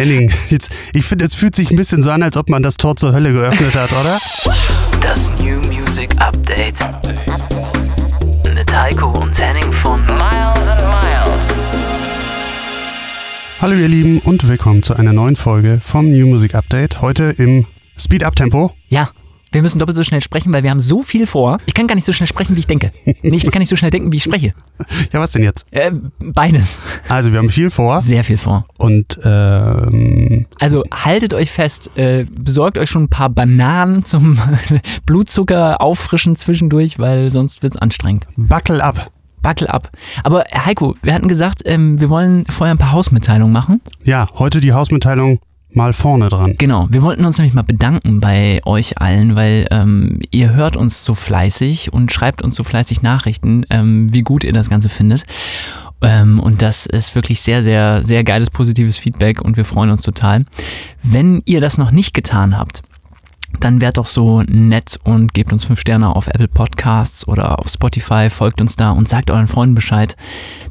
Henning, jetzt, ich finde, es fühlt sich ein bisschen so an, als ob man das Tor zur Hölle geöffnet hat, oder? Das New Music Update. Mit Heiko und Henning von Miles and Miles. Hallo ihr Lieben und willkommen zu einer neuen Folge vom New Music Update. Heute im Speed-Up-Tempo. Ja, wir müssen doppelt so schnell sprechen, weil wir haben so viel vor. Ich kann gar nicht so schnell sprechen, wie ich denke. Nee, ich kann nicht so schnell denken, wie ich spreche. Ja, was denn jetzt? Äh, beides. Also wir haben viel vor Sehr viel vor. und ähm, Also haltet euch fest, äh, besorgt euch schon ein paar Bananen zum Blutzucker auffrischen zwischendurch, weil sonst wird's anstrengend. buckle up. Buckle ab. Aber Heiko, wir hatten gesagt, ähm, wir wollen vorher ein paar Hausmitteilungen machen. Ja, heute die Hausmitteilung mal vorne dran. Genau, wir wollten uns nämlich mal bedanken bei euch allen, weil ähm, ihr hört uns so fleißig und schreibt uns so fleißig Nachrichten, ähm, wie gut ihr das Ganze findet. Ähm, und das ist wirklich sehr, sehr, sehr geiles, positives Feedback und wir freuen uns total. Wenn ihr das noch nicht getan habt, dann wärt doch so nett und gebt uns fünf Sterne auf Apple Podcasts oder auf Spotify, folgt uns da und sagt euren Freunden Bescheid,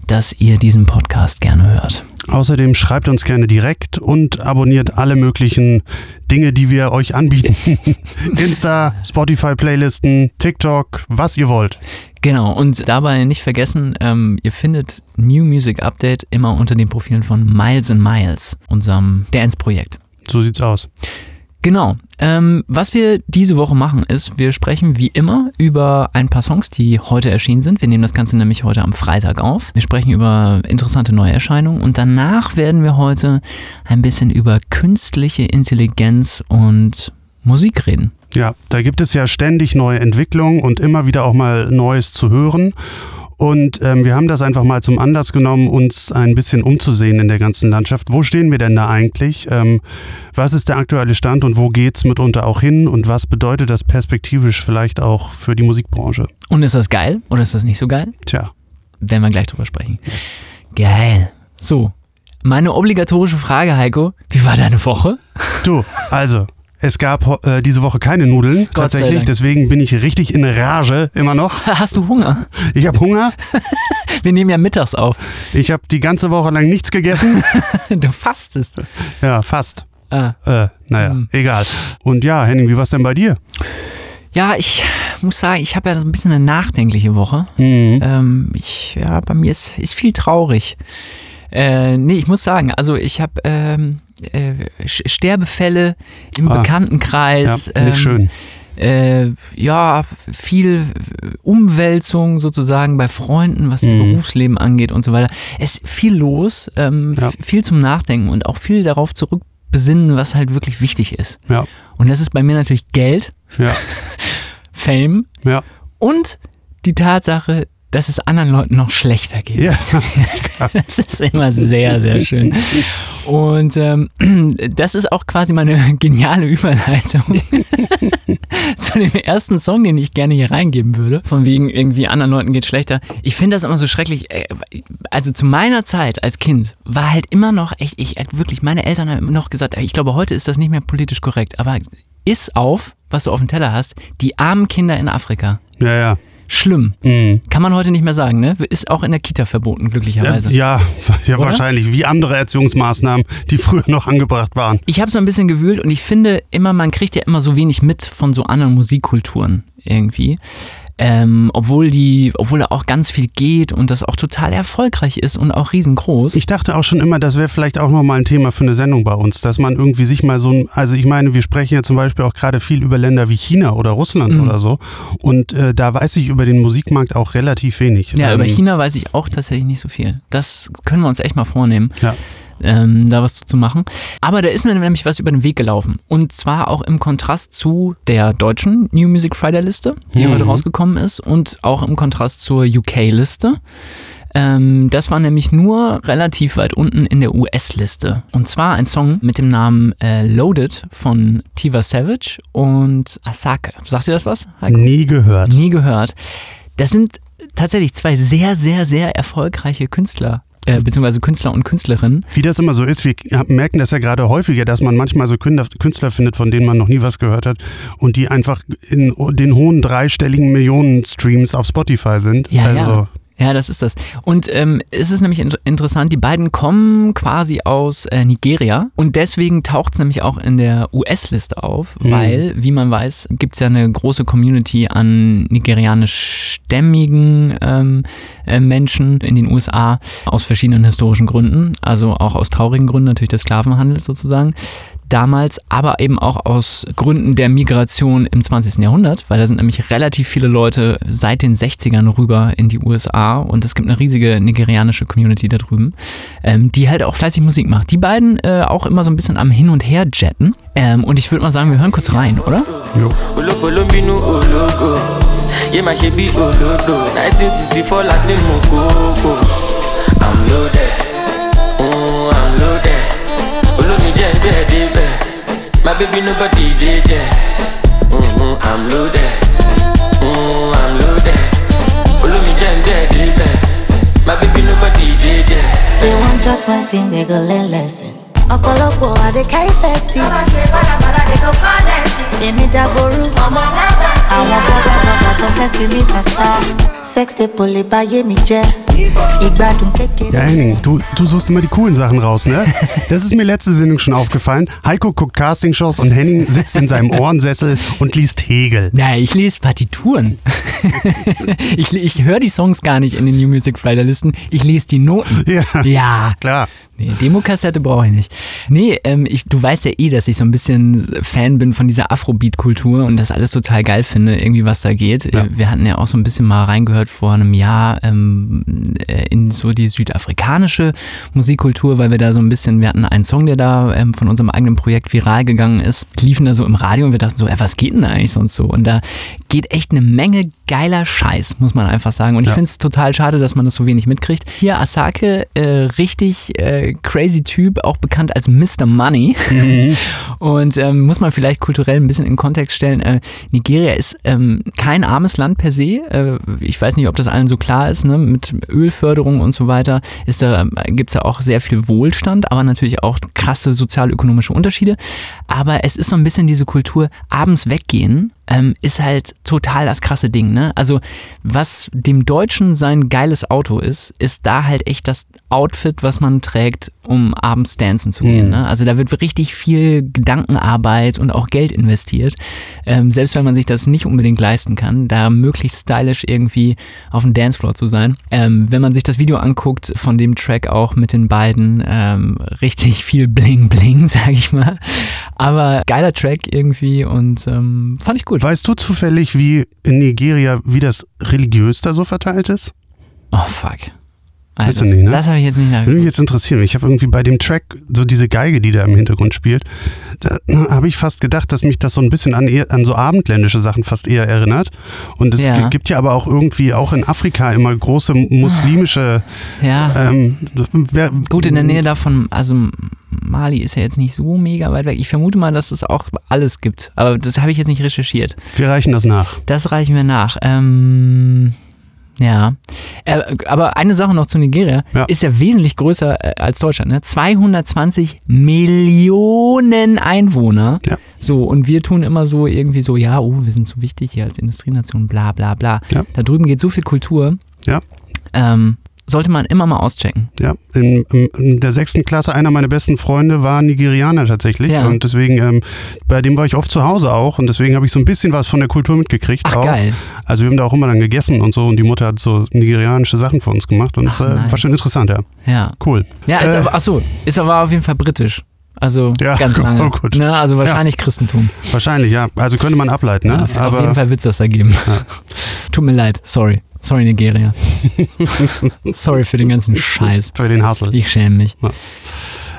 dass ihr diesen Podcast gerne hört. Außerdem schreibt uns gerne direkt und abonniert alle möglichen Dinge, die wir euch anbieten. Insta, Spotify-Playlisten, TikTok, was ihr wollt. Genau, und dabei nicht vergessen, ähm, ihr findet New Music Update immer unter den Profilen von Miles and Miles, unserem Dance-Projekt. So sieht's aus. Genau. Ähm, was wir diese Woche machen, ist, wir sprechen wie immer über ein paar Songs, die heute erschienen sind. Wir nehmen das Ganze nämlich heute am Freitag auf. Wir sprechen über interessante Neuerscheinungen und danach werden wir heute ein bisschen über künstliche Intelligenz und Musik reden. Ja, da gibt es ja ständig neue Entwicklungen und immer wieder auch mal Neues zu hören. Und ähm, wir haben das einfach mal zum Anlass genommen, uns ein bisschen umzusehen in der ganzen Landschaft. Wo stehen wir denn da eigentlich? Ähm, was ist der aktuelle Stand und wo geht's mitunter auch hin? Und was bedeutet das perspektivisch vielleicht auch für die Musikbranche? Und ist das geil oder ist das nicht so geil? Tja, Werden wir gleich drüber sprechen. Geil. So, meine obligatorische Frage, Heiko. Wie war deine Woche? du, also. Es gab äh, diese Woche keine Nudeln, sei tatsächlich. Deswegen bin ich richtig in Rage immer noch. Hast du Hunger? Ich habe Hunger. Wir nehmen ja mittags auf. Ich habe die ganze Woche lang nichts gegessen. Du fastest. Ja, fast. Ah. Äh, naja, Hm. egal. Und ja, Henning, wie war's denn bei dir? Ja, ich muss sagen, ich habe ja so ein bisschen eine nachdenkliche Woche. Mhm. Ähm, ich, ja, bei mir ist, ist viel traurig. Äh, nee, ich muss sagen, also ich habe ähm, äh, Sterbefälle im Ah. Bekanntenkreis. Ja, nicht schön. Äh, ja, viel Umwälzung sozusagen bei Freunden, was Mhm. Berufsleben angeht und so weiter. Es ist viel los, ähm, Ja. viel zum Nachdenken und auch viel darauf zurückbesinnen, was halt wirklich wichtig ist. Ja, Und das ist bei mir natürlich Geld, ja, Fame und die Tatsache, dass es anderen Leuten noch schlechter geht. Ja, Das ist immer sehr, sehr schön. Und ähm, das ist auch quasi meine geniale Überleitung zu dem ersten Song, den ich gerne hier reingeben würde. Von wegen irgendwie anderen Leuten geht schlechter. Ich finde das immer so schrecklich. Äh, Also zu meiner Zeit als Kind war halt immer noch echt, ich wirklich, meine Eltern haben immer noch gesagt, ey, ich glaube, heute ist das nicht mehr politisch korrekt, aber iss auf, was du auf dem Teller hast, die armen Kinder in Afrika. ja, ja. Schlimm. Mhm. Kann man heute nicht mehr sagen, ne? Ist auch in der Kita verboten, glücklicherweise. ja, ja Oder? wahrscheinlich. Wie andere Erziehungsmaßnahmen, die früher noch angebracht waren. Ich habe so ein bisschen gewühlt und ich finde immer, man kriegt ja immer so wenig mit von so anderen Musikkulturen irgendwie. Ähm, obwohl die, obwohl da auch ganz viel geht und das auch total erfolgreich ist und auch riesengroß. Ich dachte auch schon immer, das wäre vielleicht auch nochmal ein Thema für eine Sendung bei uns, dass man irgendwie sich mal so ein, also ich meine, wir sprechen ja zum Beispiel auch gerade viel über Länder wie China oder Russland Mhm. oder so. Und äh, da weiß ich über den Musikmarkt auch relativ wenig. ja, über Ähm, China weiß ich auch tatsächlich nicht so viel. Das können wir uns echt mal vornehmen. Ja. Ähm, da was zu machen. Aber da ist mir nämlich was über den Weg gelaufen. Und zwar auch im Kontrast zu der deutschen New Music Friday Liste, die Mhm. heute rausgekommen ist, und auch im Kontrast zur UK-Liste. Ähm, das war nämlich nur relativ weit unten in der US-Liste. Und zwar ein Song mit dem Namen äh, Loaded von Tiva Savage und Asake. Sagt ihr das was? Heiko? Nie gehört. Nie gehört. Das sind tatsächlich zwei sehr, sehr, sehr erfolgreiche Künstler, äh, beziehungsweise Künstler und Künstlerinnen. Wie das immer so ist, wir merken das ja gerade häufiger, dass man manchmal so Künstler findet, von denen man noch nie was gehört hat und die einfach in den hohen dreistelligen Millionen Streams auf Spotify sind. Ja, also, ja. Ja, das ist das. Und ähm, es ist nämlich in interessant, die beiden kommen quasi aus äh, Nigeria und deswegen taucht es nämlich auch in der US-Liste auf, Mhm. weil, wie man weiß, gibt es ja eine große Community an nigerianischstämmigen ähm, äh, Menschen in den USA aus verschiedenen historischen Gründen, also auch aus traurigen Gründen natürlich des Sklavenhandels sozusagen damals, aber eben auch aus Gründen der Migration im 20. Jahrhundert, weil da sind nämlich relativ viele Leute seit den 60ern rüber in die USA und es gibt eine riesige nigerianische Community da drüben, ähm, die halt auch fleißig Musik macht. Die beiden äh, auch immer so ein bisschen am Hin und Her jetten ähm, und ich würde mal sagen, wir hören kurz rein, oder? Jo. olófo baby, nobody did that. Mm-hmm, I'm loaded. Mm, I'm loaded. Follow me, jam there, did that. My baby, nobody did. They want just one thing, they go learn lesson. ọ̀pọ̀lọpọ̀ àdé kárí fẹ́sítì. ọmọ ṣe bàlàbàlà dé kó kọ́ lẹ́sìn. èmi dàgbòrú. ọmọ lábàá sí i. àwọn bọ́dà bọ́dà tó fẹ́ fi mí kà sá. Ja, Henning, du, du suchst immer die coolen Sachen raus, ne? Das ist mir letzte Sendung schon aufgefallen. Heiko guckt Castingshows und Henning sitzt in seinem Ohrensessel und liest Hegel. Na, ich lese Partituren. ich ich höre die Songs gar nicht in den New Music Friday Listen, ich lese die Noten. Ja. Ja, Klar. Nee, Demokassette brauche ich nicht. Nee, ähm, ich, du weißt ja eh, dass ich so ein bisschen Fan bin von dieser Afrobeat-Kultur und das alles total geil finde, irgendwie was da geht. Ja. Wir hatten ja auch so ein bisschen mal reingehört vor einem Jahr ähm, äh, in so die südafrikanische Musikkultur, weil wir da so ein bisschen, wir hatten einen Song, der da ähm, von unserem eigenen Projekt viral gegangen ist, liefen da so im Radio und wir dachten so, ey, was geht denn da eigentlich sonst so? Und da geht echt eine Menge geiler Scheiß, muss man einfach sagen. Und ich Ja. finde es total schade, dass man das so wenig mitkriegt. Hier Asake, äh, richtig äh, crazy Typ, auch bekannt als Mr. Money. Und ähm, muss man vielleicht kulturell ein bisschen in Kontext stellen. Äh, Nigeria ist ähm, kein armes Land per se. Äh, ich weiß nicht, ob das allen so klar ist, ne? mit Ölförderung und so weiter. Ist da, gibt es ja auch sehr viel Wohlstand, aber natürlich auch krasse sozialökonomische Unterschiede. Aber es ist so ein bisschen diese Kultur, abends weggehen ähm, ist halt total das krasse Ding. Ne? Also was dem Deutschen sein geiles Auto ist, ist da halt echt das Outfit, was man trägt, um abends dancen zu gehen. Ne? Also da wird richtig viel Gedankenarbeit und auch Geld investiert. Ähm, selbst wenn man sich das nicht unbedingt leisten kann, da möglichst stylisch irgendwie auf dem Dancefloor zu sein. Ähm, wenn man sich das Video anguckt von dem Track auch mit den beiden, ähm, richtig viel Bling Bling, sag ich mal. Aber geiler Track irgendwie und ähm, fand ich gut. Weißt du zufällig, wie in Nigeria, wie das religiös da so verteilt ist? Oh fuck. Weißt Also, du nicht, ne? Das habe ich jetzt nicht Würde mich nachgeguckt. jetzt interessieren. Ich habe irgendwie bei dem Track so diese Geige, die da im Hintergrund spielt, da habe ich fast gedacht, dass mich das so ein bisschen an, eher, an so abendländische Sachen fast eher erinnert. Und es Ja. gibt ja aber auch irgendwie auch in Afrika immer große muslimische. Ja. Ähm, wer, Gut, in der Nähe davon, also Mali ist ja jetzt nicht so mega weit weg. Ich vermute mal, dass es auch alles gibt. Aber das habe ich jetzt nicht recherchiert. Wir reichen das nach. Das reichen wir nach. Ähm, ja. Äh, aber eine Sache noch zu Nigeria. Ja. Ist ja wesentlich größer äh, als Deutschland. Ne? 220 Millionen Einwohner. Ja. So, und wir tun immer so irgendwie so, ja, oh, wir sind so wichtig hier als Industrienation, bla bla bla. Ja. Da drüben geht so viel Kultur. Ja. Ähm, sollte man immer mal auschecken. Ja, in, in, der sechsten Klasse einer meiner besten Freunde war Nigerianer tatsächlich Ja. und deswegen ähm, bei dem war ich oft zu Hause auch und deswegen habe ich so ein bisschen was von der Kultur mitgekriegt Ach, auch. geil. Also wir haben da auch immer dann gegessen und so und die Mutter hat so nigerianische Sachen für uns gemacht und Ach, äh, war nice. schon interessant, ja. Ja. Cool. Ja, ist Äh, aber, ach so, ist aber auf jeden Fall britisch. Also Ja, ganz gut, lange. oh gut. Ne, also wahrscheinlich Christentum. Wahrscheinlich, ja. Also könnte man ableiten, ne? Ja, auf Aber jeden Fall wird es das da geben. Tut mir leid, sorry. Sorry, Nigeria. sorry für den ganzen Scheiß. für den Hassel. Ich schäme mich.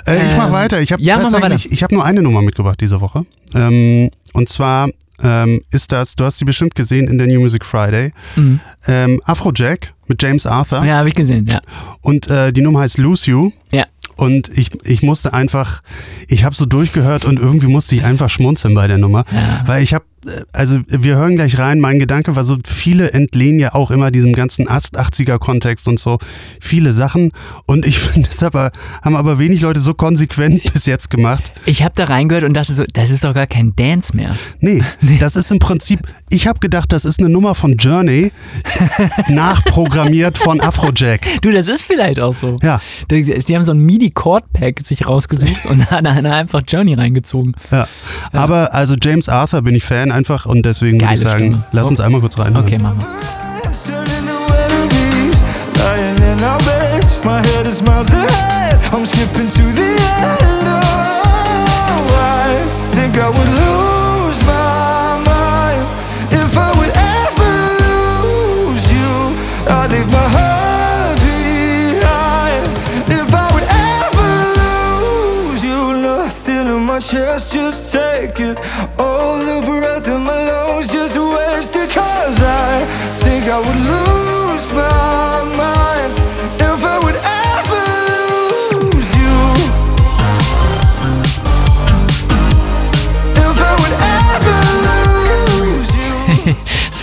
Äh, ich mach Ähm, weiter. Ich habe ja, tatsächlich, ich habe nur eine Nummer mitgebracht diese Woche. Ähm, und zwar ähm, ist das, du hast sie bestimmt gesehen in der New Music Friday, Mhm. ähm, Afrojack mit James Arthur. Ja, habe ich gesehen, ja. Und äh, die Nummer heißt Lose You. Ja. Und ich, ich musste einfach, ich habe so durchgehört und irgendwie musste ich einfach schmunzeln bei der Nummer. Ja. Weil ich habe also wir hören gleich rein, mein Gedanke war so, viele entlehnen ja auch immer diesem ganzen Ast-80er-Kontext und so viele Sachen und ich finde es aber, haben aber wenig Leute so konsequent bis jetzt gemacht. Ich habe da reingehört und dachte so, das ist doch gar kein Dance mehr. Nee, das ist im Prinzip, ich habe gedacht, das ist eine Nummer von Journey, nachprogrammiert von Afrojack. Du, das ist vielleicht auch so. Ja. Die, die haben so ein MIDI-Chord-Pack sich rausgesucht und dann einfach Journey reingezogen. Ja. Aber also James Arthur bin ich Fan einfach und deswegen würde ich Geile sagen, Stimme. lass uns einmal kurz rein. Okay, machen wir. My head is miles ahead. I'm skipping to the end. Oh, I think I would lose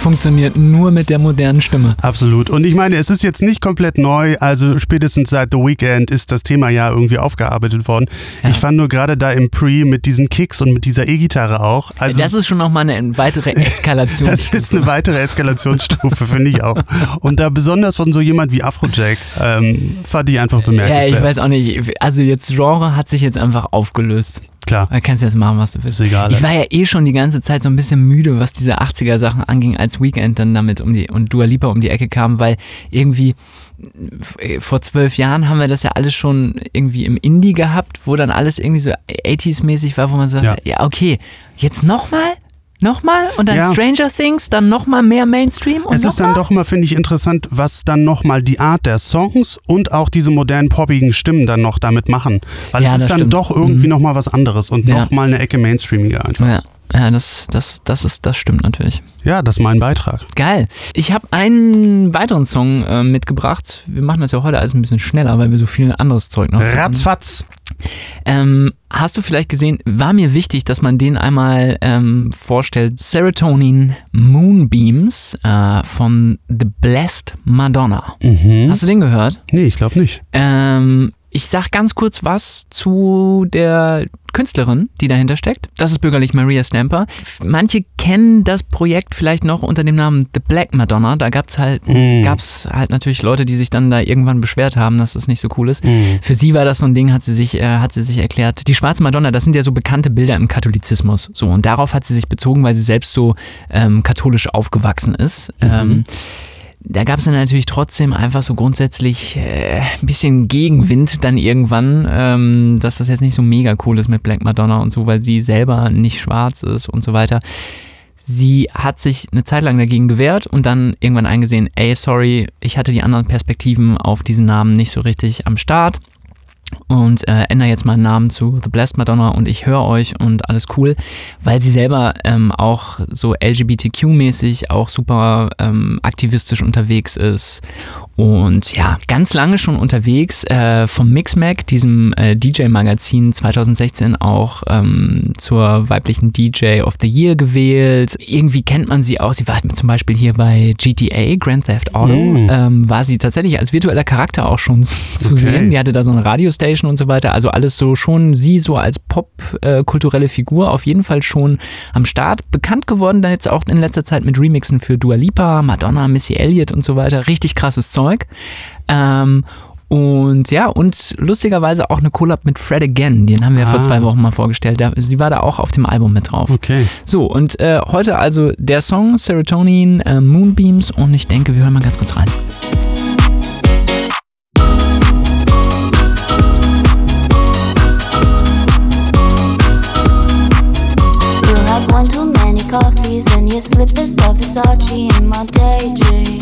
funktioniert nur mit der modernen Stimme. Absolut. Und ich meine, es ist jetzt nicht komplett neu. Also spätestens seit The Weeknd ist das Thema ja irgendwie aufgearbeitet worden. Ich fand nur gerade da im Pre mit diesen Kicks und mit dieser E-Gitarre auch. Also das ist schon nochmal eine weitere Eskalation. das ist eine weitere Eskalationsstufe, finde ich auch. Und da besonders von so jemand wie Afrojack fand ich einfach ja, bemerkenswert. ich weiß auch nicht. Also jetzt Genre hat sich jetzt einfach aufgelöst. Klar. Da kannst du jetzt machen, was du willst. Ist egal. Ich war ja eh schon die ganze Zeit so ein bisschen müde, was diese 80er Sachen anging, als Weekend dann damit um die und Dua Lipa um die Ecke kam, weil irgendwie äh, vor zwölf Jahren haben wir das ja alles schon irgendwie im Indie gehabt, wo dann alles irgendwie so 80s-mäßig war, wo man sagt, Ja. ja, okay, jetzt nochmal? Nochmal? Und dann Ja. Stranger Things, dann nochmal mehr Mainstream und Es ist dann doch immer, finde ich, interessant, was dann nochmal die Art der Songs und auch diese modernen poppigen Stimmen dann noch damit machen. Weil Ja, es ist dann stimmt. doch irgendwie nochmal was anderes und Ja. nochmal eine Ecke mainstreamiger einfach. Ja, ja das, das, das, ist, das stimmt natürlich. Ja, das ist mein Beitrag. Geil. Ich habe einen weiteren Song äh, mitgebracht. Wir machen das ja heute alles ein bisschen schneller, weil wir so viel anderes Zeug noch haben. Ratzfatz. Ähm, hast du vielleicht gesehen, war mir wichtig, dass man den einmal ähm, vorstellt. Serotonin Moonbeams äh, von The Blessed Madonna. Mhm. Hast du den gehört? Nee, ich glaube nicht. Ähm, ich sag ganz kurz was zu der Künstlerin, die dahinter steckt. Das ist bürgerlich Maria Stamper. Manche kennen das Projekt vielleicht noch unter dem Namen The Black Madonna. Da gab's halt, Mm. gab's halt natürlich Leute, die sich dann da irgendwann beschwert haben, dass das nicht so cool ist. Mm. Für sie war das so ein Ding, hat sie sich, äh, hat sie sich erklärt. Die schwarze Madonna, das sind ja so bekannte Bilder im Katholizismus. So und darauf hat sie sich bezogen, weil sie selbst so ähm, katholisch aufgewachsen ist. Ähm, da gab es dann natürlich trotzdem einfach so grundsätzlich äh, ein bisschen Gegenwind dann irgendwann, ähm, dass das jetzt nicht so mega cool ist mit Black Madonna und so, weil sie selber nicht schwarz ist und so weiter. Sie hat sich eine Zeit lang dagegen gewehrt und dann irgendwann eingesehen, ey, sorry, ich hatte die anderen Perspektiven auf diesen Namen nicht so richtig am Start und äh, ändere jetzt meinen Namen zu The Blessed Madonna und ich höre euch und alles cool, weil sie selber ähm, auch so LGBTQ-mäßig auch super ähm, aktivistisch unterwegs ist und ja, ganz lange schon unterwegs, äh, vom Mixmag, diesem äh, DJ-Magazin 2016 auch ähm, zur weiblichen DJ of the Year gewählt. Irgendwie kennt man sie auch, sie war zum Beispiel hier bei GTA, Grand Theft Auto, Mm. ähm, war sie tatsächlich als virtueller Charakter auch schon zu Okay. sehen. Die hatte da so eine Radiostation und so weiter. Also alles so schon sie so als Pop-kulturelle Figur auf jeden Fall schon am Start. Bekannt geworden dann jetzt auch in letzter Zeit mit Remixen für Dua Lipa, Madonna, Missy Elliott und so weiter. Richtig krasses Zeug. Ähm, und ja, und lustigerweise auch eine Collab mit Fred Again. Den haben wir ja vor Ah. zwei Wochen mal vorgestellt. Sie war da auch auf dem Album mit drauf. Okay. So, und äh, heute also der Song Serotonin äh, Moonbeams und ich denke, wir hören mal ganz kurz rein. You had one too many coffees and your slippers of Versace in my daydream.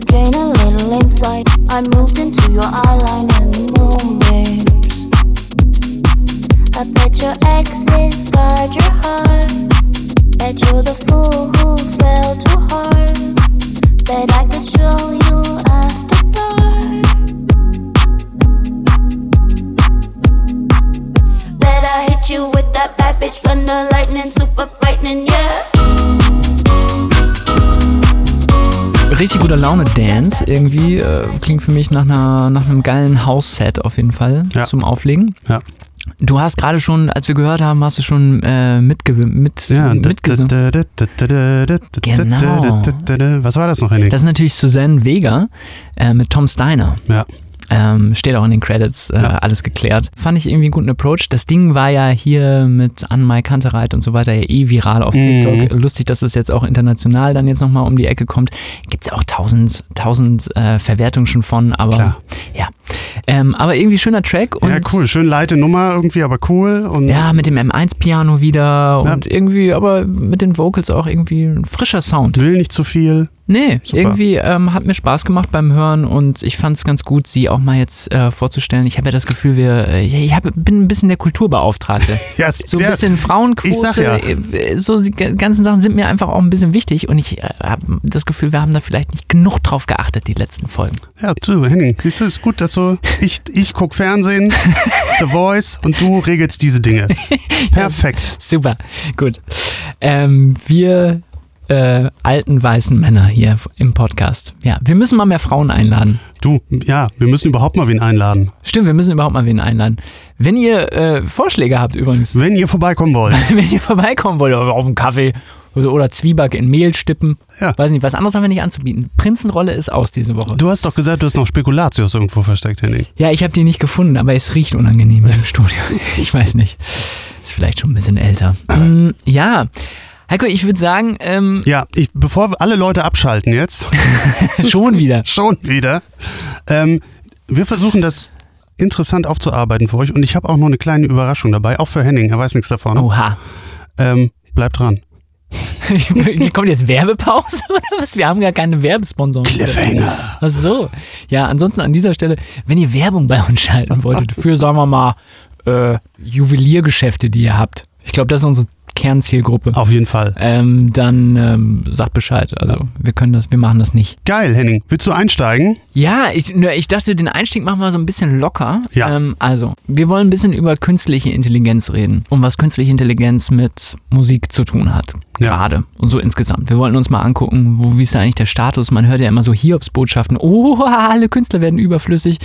to gain a little insight. I moved into your eyeline and moment. I bet your exes guard your heart. Bet you're the fool who fell too hard. Bet I could show you after dark. Bet I hit you with that bad bitch thunder lightning, super frightening, yeah. Richtig guter Laune-Dance irgendwie. Äh, klingt für mich nach, einer, nach einem geilen House-Set auf jeden Fall Ja. zum Auflegen. Ja. Du hast gerade schon, als wir gehört haben, hast du schon äh, mitge mit, Ja, mitgesungen. Genau. Was war das noch, Henning? Das ist natürlich Suzanne Vega äh, mit Tom Steiner. ja. Ähm, steht auch in den Credits, äh, Ja. alles geklärt. Fand ich irgendwie einen guten Approach. Das Ding war ja hier mit Anne-Mai Kantereit und so weiter ja eh viral auf Mhm. TikTok. Lustig, dass es jetzt auch international dann jetzt nochmal um die Ecke kommt. Gibt es ja auch tausend, tausend äh, Verwertungen schon von, aber Klar. ja. Ähm, aber irgendwie schöner Track. Und ja, cool. Schön leite Nummer irgendwie, aber cool. Und Ja, mit dem M1-Piano wieder und irgendwie, aber mit den Vocals auch irgendwie ein frischer Sound. will nicht zu viel. Nee, Super. irgendwie ähm, hat mir Spaß gemacht beim Hören und ich fand es ganz gut, sie auch mal jetzt äh, vorzustellen. Ich habe ja das Gefühl, wir, äh, ich hab, bin ein bisschen der Kulturbeauftragte. Ja, So ein bisschen Frauenquote, ja. äh, so die ganzen Sachen sind mir einfach auch ein bisschen wichtig und ich äh, habe das Gefühl, wir haben da vielleicht nicht genug drauf geachtet, die letzten Folgen. Ja, du, Henning, siehst du, ist gut, dass du, ich, ich guck Fernsehen, The Voice und du regelst diese Dinge. Perfekt. Super, gut. Ähm, wir äh, alten weißen Männer hier im Podcast. Ja, wir müssen mal mehr Frauen einladen. Du, ja, wir müssen überhaupt mal wen einladen. Stimmt, wir müssen überhaupt mal wen einladen. Wenn ihr äh, Vorschläge habt übrigens, Wenn ihr vorbeikommen wollt. wenn ihr vorbeikommen wollt, auf einen Kaffee oder, oder Zwieback in Mehl stippen, Ja. weiß nicht, was anderes haben wir nicht anzubieten. Prinzenrolle ist aus diese Woche. Du hast doch gesagt, du hast noch Spekulatius irgendwo versteckt, Henning. Ja, ich habe die nicht gefunden, aber es riecht unangenehm im Studio. Ich weiß nicht. Ist vielleicht schon ein bisschen älter. Mm, ja. Heiko, ich würde sagen, ähm, Ja, ich, bevor wir alle Leute abschalten jetzt, schon wieder. schon wieder, ähm, wir versuchen das interessant aufzuarbeiten für euch und ich habe auch noch eine kleine Überraschung dabei, auch für Henning, er weiß nichts davon. Oha. Ähm, bleibt dran. Kommt jetzt Werbepause oder was? Wir haben gar keine Werbesponsoren. Cliffhanger. Ach so. Ja, ansonsten an dieser Stelle, wenn ihr Werbung bei uns schalten wolltet, für, sagen wir mal, äh, Juweliergeschäfte, die ihr habt. Ich glaube, das ist unsere Kernzielgruppe. Auf jeden Fall. Ähm, dann ähm, sagt Bescheid. Also wir können das, wir machen das nicht. Geil, Henning. Willst du einsteigen? Ja, ich, nur ich dachte, den Einstieg machen wir so ein bisschen locker. Ja. Ähm, also, wir wollen ein bisschen über künstliche Intelligenz reden und was künstliche Intelligenz mit Musik zu tun hat. Ja. Gerade. Und so insgesamt. Wir wollten uns mal angucken, wo, wie ist da eigentlich der Status? Man hört ja immer so Hiobsbotschaften. Oh, alle Künstler werden überflüssig.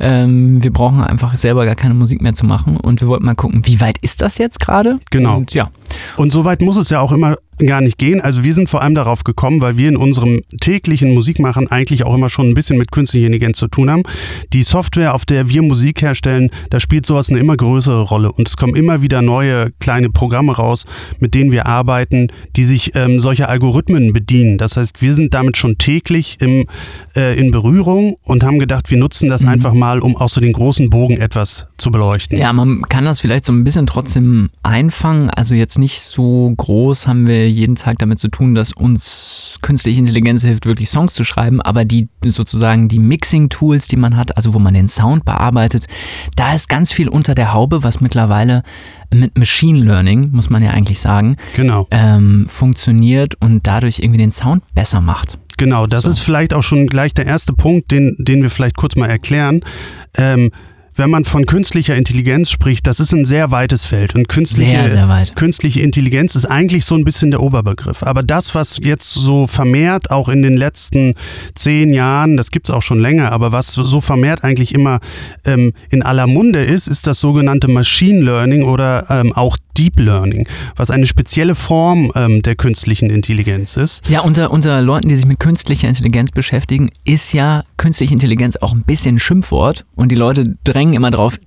Ähm, wir brauchen einfach selber gar keine Musik mehr zu machen. Und wir wollten mal gucken, wie weit ist das jetzt gerade? Genau. Und ja, Und so weit muss es ja auch immer gar nicht gehen. Also wir sind vor allem darauf gekommen, weil wir in unserem täglichen Musikmachen eigentlich auch immer schon ein bisschen mit künstlicher Intelligenz zu tun haben. Die Software, auf der wir Musik herstellen, da spielt sowas eine immer größere Rolle. Und es kommen immer wieder neue kleine Programme raus, mit denen wir arbeiten, die sich ähm, solcher Algorithmen bedienen. Das heißt, wir sind damit schon täglich im, äh, in Berührung und haben gedacht, wir nutzen das einfach mal, um auch so den großen Bogen etwas zu beleuchten. Ja, man kann das vielleicht so ein bisschen trotzdem einfangen. Also jetzt nicht so groß haben wir jeden Tag damit zu tun, dass uns künstliche Intelligenz hilft, wirklich Songs zu schreiben, aber die sozusagen die Mixing-Tools, die man hat, also wo man den Sound bearbeitet, da ist ganz viel unter der Haube, was mittlerweile mit Machine Learning, muss man ja eigentlich sagen, Genau. ähm, funktioniert und dadurch irgendwie den Sound besser macht. Genau, das ist vielleicht auch schon gleich der erste Punkt, den, den wir vielleicht kurz mal erklären. Ähm, wenn man von künstlicher Intelligenz spricht, das ist ein sehr weites Feld. Und künstliche, Sehr, sehr weit. künstliche Intelligenz ist eigentlich so ein bisschen der Oberbegriff. Aber das, was jetzt so vermehrt auch in den letzten zehn Jahren, das gibt es auch schon länger, aber was so vermehrt eigentlich immer ähm, in aller Munde ist, ist das sogenannte Machine Learning oder ähm, auch Deep Learning, was eine spezielle Form ähm, der künstlichen Intelligenz ist. Ja, unter, unter Leuten, die sich mit künstlicher Intelligenz beschäftigen, ist ja künstliche Intelligenz auch ein bisschen ein Schimpfwort und die Leute drängen immer drauf,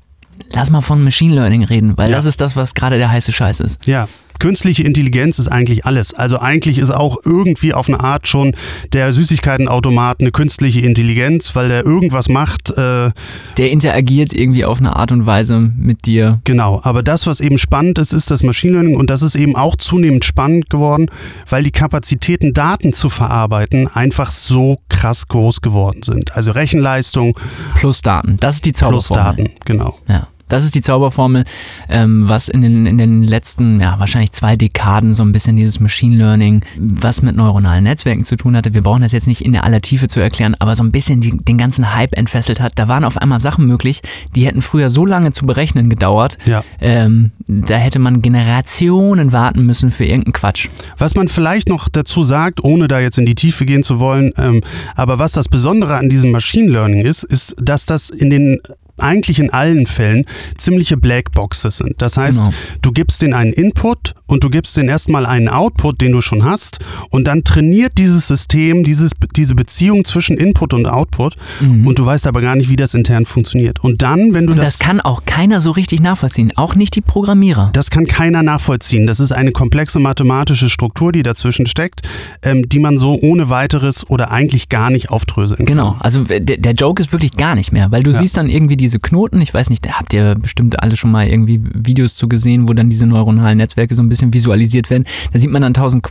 lass mal von Machine Learning reden, weil Ja. das ist das, was gerade der heiße Scheiß ist. Ja, künstliche Intelligenz ist eigentlich alles. Also eigentlich ist auch irgendwie auf eine Art schon der Süßigkeitenautomat eine künstliche Intelligenz, weil der irgendwas macht. Äh, Der interagiert irgendwie auf eine Art und Weise mit dir. genau. Aber das, was eben spannend ist, ist das Machine Learning und das ist eben auch zunehmend spannend geworden, weil die Kapazitäten, Daten zu verarbeiten, einfach so krass groß geworden sind. Also Rechenleistung Plus Daten. Das ist die plus Zauberformel. Daten, genau. Ja. Das ist die Zauberformel, ähm, was in den, in den letzten, ja, wahrscheinlich zwei Dekaden so ein bisschen dieses Machine Learning, was mit neuronalen Netzwerken zu tun hatte. Wir brauchen das jetzt nicht in der aller Tiefe zu erklären, aber so ein bisschen die, den ganzen Hype entfesselt hat. Da waren auf einmal Sachen möglich, die hätten früher so lange zu berechnen gedauert. Ja. Ähm, da hätte man Generationen warten müssen für irgendeinen Quatsch. Was man vielleicht noch dazu sagt, ohne da jetzt in die Tiefe gehen zu wollen, ähm, aber was das Besondere an diesem Machine Learning ist, ist, dass das in den eigentlich in allen Fällen ziemliche Blackboxes sind. Das heißt, Genau. du gibst den einen Input und du gibst den erstmal einen Output, den du schon hast und dann trainiert dieses System dieses, diese Beziehung zwischen Input und Output und du weißt aber gar nicht, wie das intern funktioniert. Und dann, wenn du Und das, kann auch keiner so richtig nachvollziehen, auch nicht die Programmierer. das kann keiner nachvollziehen. Das ist eine komplexe mathematische Struktur, die dazwischen steckt, ähm, die man so ohne weiteres oder eigentlich gar nicht aufdröseln kann. Genau, also der, der Joke ist wirklich gar nicht mehr, weil du Ja. siehst dann irgendwie diese Knoten, ich weiß nicht, da habt ihr bestimmt alle schon mal irgendwie Videos zu gesehen, wo dann diese neuronalen Netzwerke so ein bisschen visualisiert werden. Da sieht man dann tausend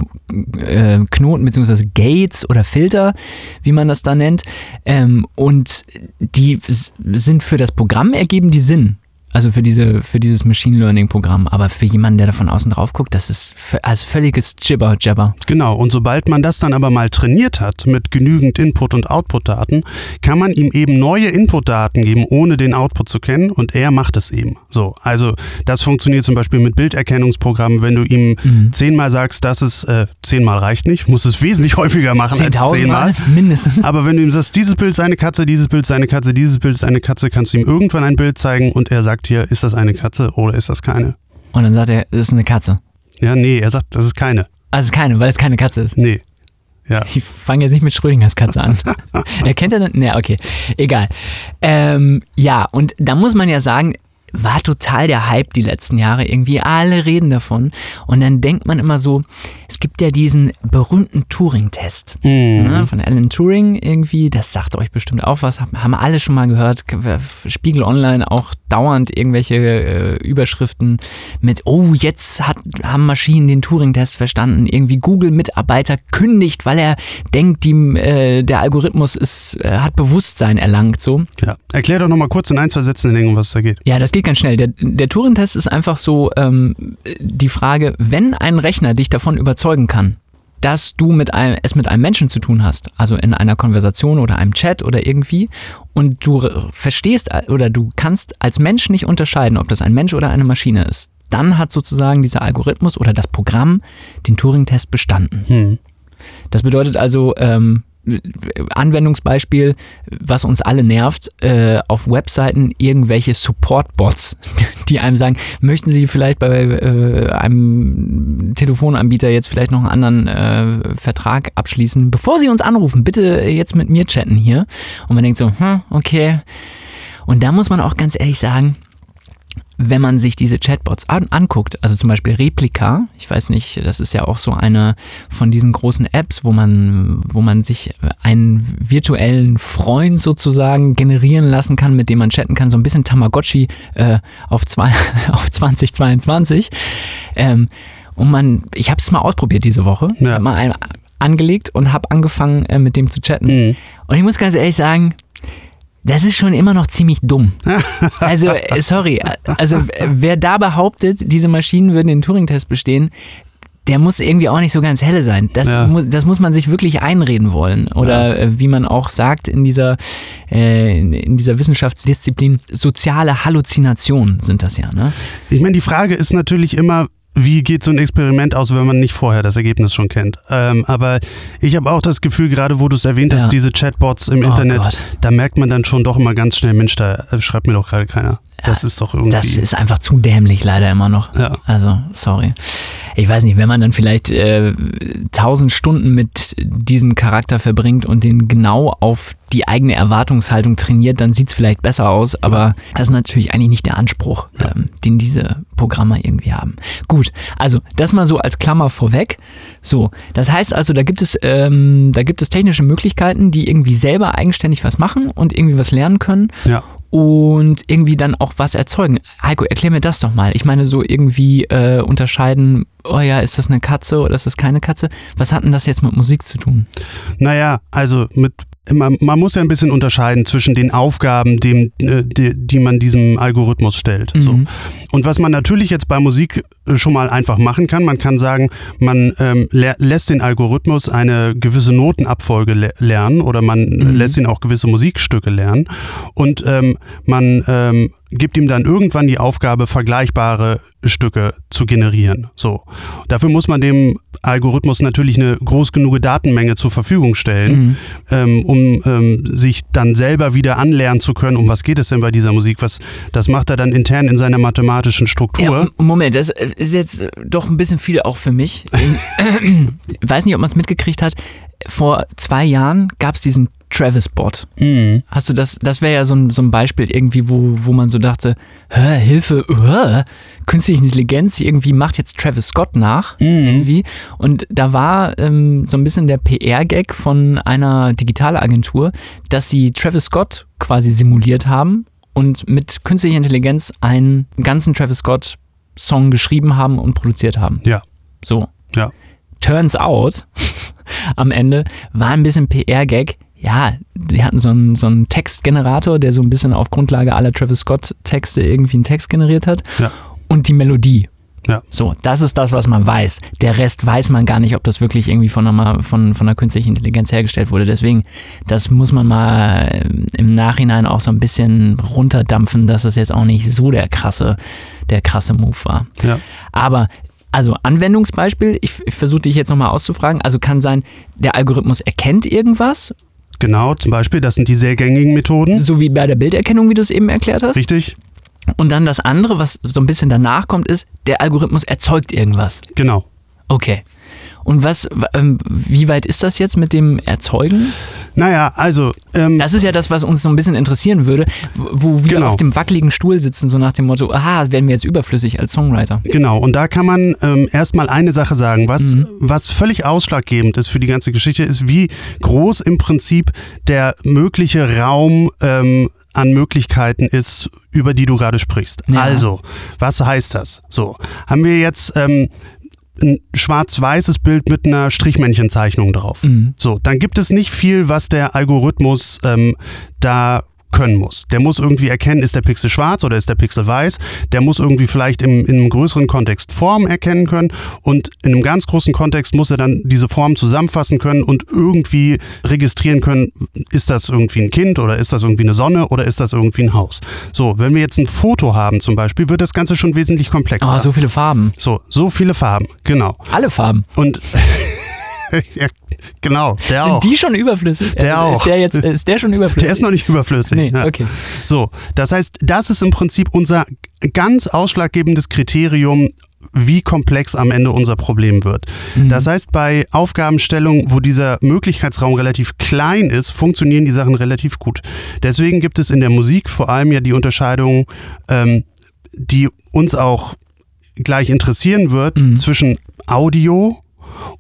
äh, Knoten beziehungsweise Gates oder Filter, wie man das da nennt. Ähm, und die sind für das Programm ergeben die Sinn. Also für, diese, für dieses Machine Learning Programm. Aber für jemanden, der da von außen drauf guckt, das ist also völliges Jibber Jabber. Genau, und sobald man das dann aber mal trainiert hat mit genügend Input- und Output-Daten, kann man ihm eben neue Input-Daten geben, ohne den Output zu kennen und er macht es eben. So, also das funktioniert zum Beispiel mit Bilderkennungsprogrammen, wenn du ihm Mhm. zehnmal sagst, dass es, äh, zehnmal reicht nicht, muss es wesentlich häufiger machen als 10.000 zehnmal. Mal mindestens. Aber wenn du ihm sagst, dieses Bild ist eine Katze, dieses Bild ist eine Katze, dieses Bild ist eine Katze, kannst du ihm irgendwann ein Bild zeigen und er sagt hier, ist das eine Katze oder ist das keine? Und dann sagt er, es ist eine Katze. Ja, nee, er sagt, das ist keine. Also es ist keine, weil es keine Katze ist. Nee. Ja. Ich fange jetzt nicht mit Schrödingers Katze an. Erkennt er dann? Ne, okay. Egal. Ähm, ja, und da muss man ja sagen, war total der Hype die letzten Jahre. Irgendwie alle reden davon. Und dann denkt man immer so, es gibt ja diesen berühmten Turing-Test ne, von Alan Turing irgendwie. Das sagt euch bestimmt auch was. Haben alle schon mal gehört. Spiegel Online auch dauernd irgendwelche äh, Überschriften mit, oh, jetzt hat, haben Maschinen den Turing-Test verstanden. Irgendwie Google-Mitarbeiter kündigt, weil er denkt, die, äh, der Algorithmus ist, äh, hat Bewusstsein erlangt. So. ja. Erklär doch nochmal kurz in ein, zwei Sätzen, um was es da geht. Ja, das geht ganz schnell. Der, der Turing-Test ist einfach so ähm, die Frage, wenn ein Rechner dich davon überzeugen kann, dass du mit einem, es mit einem Menschen zu tun hast, also in einer Konversation oder einem Chat oder irgendwie, und du verstehst oder du kannst als Mensch nicht unterscheiden, ob das ein Mensch oder eine Maschine ist, dann hat sozusagen dieser Algorithmus oder das Programm den Turing-Test bestanden. Hm. Das bedeutet also, ähm, Anwendungsbeispiel, was uns alle nervt, äh, auf Webseiten irgendwelche Support-Bots, die einem sagen, möchten Sie vielleicht bei äh, einem Telefonanbieter jetzt vielleicht noch einen anderen äh, Vertrag abschließen, bevor Sie uns anrufen, bitte jetzt mit mir chatten hier. Und man denkt so, hm, okay. Und da muss man auch ganz ehrlich sagen, wenn man sich diese Chatbots an, anguckt, also zum Beispiel Replika, ich weiß nicht, das ist ja auch so eine von diesen großen Apps, wo man, wo man sich einen virtuellen Freund sozusagen generieren lassen kann, mit dem man chatten kann, so ein bisschen Tamagotchi äh, auf, zwei, auf 2022. Ähm, und man, ich habe es mal ausprobiert diese Woche, Ja. mal einen angelegt und habe angefangen äh, mit dem zu chatten. Mhm. Und ich muss ganz ehrlich sagen, das ist schon immer noch ziemlich dumm. Also, äh, sorry, also äh, wer da behauptet, diese Maschinen würden den Turing-Test bestehen, der muss irgendwie auch nicht so ganz helle sein. Das, Ja. mu das muss man sich wirklich einreden wollen. Oder äh, wie man auch sagt in dieser, äh, in dieser Wissenschaftsdisziplin, soziale Halluzinationen sind das ja. Ne? Ich meine, die Frage ist natürlich immer, wie geht so ein Experiment aus, wenn man nicht vorher das Ergebnis schon kennt. Ähm, aber ich habe auch das Gefühl, gerade wo du es erwähnt hast, Ja. diese Chatbots im Oh Internet, Gott. da merkt man dann schon doch immer ganz schnell, Mensch, da äh, schreibt mir doch gerade keiner. Das ist doch irgendwie. Das ist einfach zu dämlich leider immer noch. Ja. Also, sorry. Ich weiß nicht, wenn man dann vielleicht äh, tausend Stunden mit diesem Charakter verbringt und den genau auf die eigene Erwartungshaltung trainiert, dann sieht es vielleicht besser aus, aber das ist natürlich eigentlich nicht der Anspruch, ähm, den diese Programme irgendwie haben. Gut, also das mal so als Klammer vorweg. So, das heißt also, da gibt es, ähm, da gibt es technische Möglichkeiten, die irgendwie selber eigenständig was machen und irgendwie was lernen können ja. Und irgendwie dann auch was erzeugen. Heiko, erklär mir das doch mal. Ich meine, so irgendwie äh, unterscheiden, oh ja, ist das eine Katze oder ist das keine Katze? Was hat denn das jetzt mit Musik zu tun? Naja, also mit man, man muss ja ein bisschen unterscheiden zwischen den Aufgaben, dem, äh, die, die man diesem Algorithmus stellt. So. Mhm. Und was man natürlich jetzt bei Musik äh, schon mal einfach machen kann, man kann sagen, man ähm, lä lässt den Algorithmus eine gewisse Notenabfolge le lernen oder man Mhm. lässt ihn auch gewisse Musikstücke lernen und ähm, man ähm, gibt ihm dann irgendwann die Aufgabe, vergleichbare Stücke zu generieren. So. Dafür muss man dem Algorithmus natürlich eine groß genug Datenmenge zur Verfügung stellen, Mhm. ähm, um ähm, sich dann selber wieder anlernen zu können, um was geht es denn bei dieser Musik? Was, das macht er dann intern in seiner mathematischen Struktur. Ja, Moment, das äh, ist jetzt äh, doch ein bisschen viel auch für mich. Ich weiß nicht, ob man es mitgekriegt hat. Vor zwei Jahren gab es diesen Travis-Bot. Mhm. Hast du das, das wäre ja so ein, so ein Beispiel irgendwie, wo, wo man so dachte, Hä, Hilfe, uh, künstliche Intelligenz irgendwie macht jetzt Travis Scott nach irgendwie. Und da war ähm, so ein bisschen der PR-Gag von einer Digitalagentur, dass sie Travis Scott quasi simuliert haben und mit künstlicher Intelligenz einen ganzen Travis Scott Song geschrieben haben und produziert haben. Ja, So. ja. Turns out, am Ende war ein bisschen PR-Gag. Ja, die hatten so einen, so einen Textgenerator, der so ein bisschen auf Grundlage aller Travis Scott-Texte irgendwie einen Text generiert hat. Ja. Und die Melodie. Ja. So, das ist das, was man weiß. Der Rest weiß man gar nicht, ob das wirklich irgendwie von einer, von, von einer künstlichen Intelligenz hergestellt wurde. Deswegen, das muss man mal ähm, im Nachhinein auch so ein bisschen runterdampfen, dass das jetzt auch nicht so der krasse, der krasse Move war. Ja. Aber also Anwendungsbeispiel, ich, ich versuche dich jetzt nochmal auszufragen. Also kann sein, der Algorithmus erkennt irgendwas, Genau, zum Beispiel, das sind die sehr gängigen Methoden. so wie bei der Bilderkennung, wie du es eben erklärt hast. Richtig? Und dann das andere, was so ein bisschen danach kommt, ist, der Algorithmus erzeugt irgendwas. Genau. Okay. Und was, ähm, wie weit ist das jetzt mit dem Erzeugen? Naja, also, ähm, Das ist ja das, was uns so ein bisschen interessieren würde, wo wir Genau. auf dem wackeligen Stuhl sitzen, so nach dem Motto, aha, werden wir jetzt überflüssig als Songwriter. Genau, und da kann man ähm, erstmal eine Sache sagen. Was, was völlig ausschlaggebend ist für die ganze Geschichte, ist, wie groß im Prinzip der mögliche Raum ähm, an Möglichkeiten ist, über die du gerade sprichst. Ja. Also, was heißt das? So, haben wir jetzt ähm, ein schwarz-weißes Bild mit einer Strichmännchenzeichnung drauf. Mhm. So, dann gibt es nicht viel, was der Algorithmus ähm, da können muss. Der muss irgendwie erkennen, ist der Pixel schwarz oder ist der Pixel weiß. Der muss irgendwie vielleicht im, in einem größeren Kontext Form erkennen können und in einem ganz großen Kontext muss er dann diese Form zusammenfassen können und irgendwie registrieren können, ist das irgendwie ein Kind oder ist das irgendwie eine Sonne oder ist das irgendwie ein Haus. So, wenn wir jetzt ein Foto haben zum Beispiel, wird das Ganze schon wesentlich komplexer. Oh, so viele Farben. so, so viele Farben, genau. Alle Farben. Und ja, genau, der Sind auch. die schon überflüssig? Der Also auch. Ist der, jetzt, ist der schon überflüssig? Der ist noch nicht überflüssig. Nee, ja. okay. So, das heißt, das ist im Prinzip unser ganz ausschlaggebendes Kriterium, wie komplex am Ende unser Problem wird. Das heißt, bei Aufgabenstellungen, wo dieser Möglichkeitsraum relativ klein ist, funktionieren die Sachen relativ gut. Deswegen gibt es in der Musik vor allem ja die Unterscheidung, ähm, die uns auch gleich interessieren wird, zwischen Audio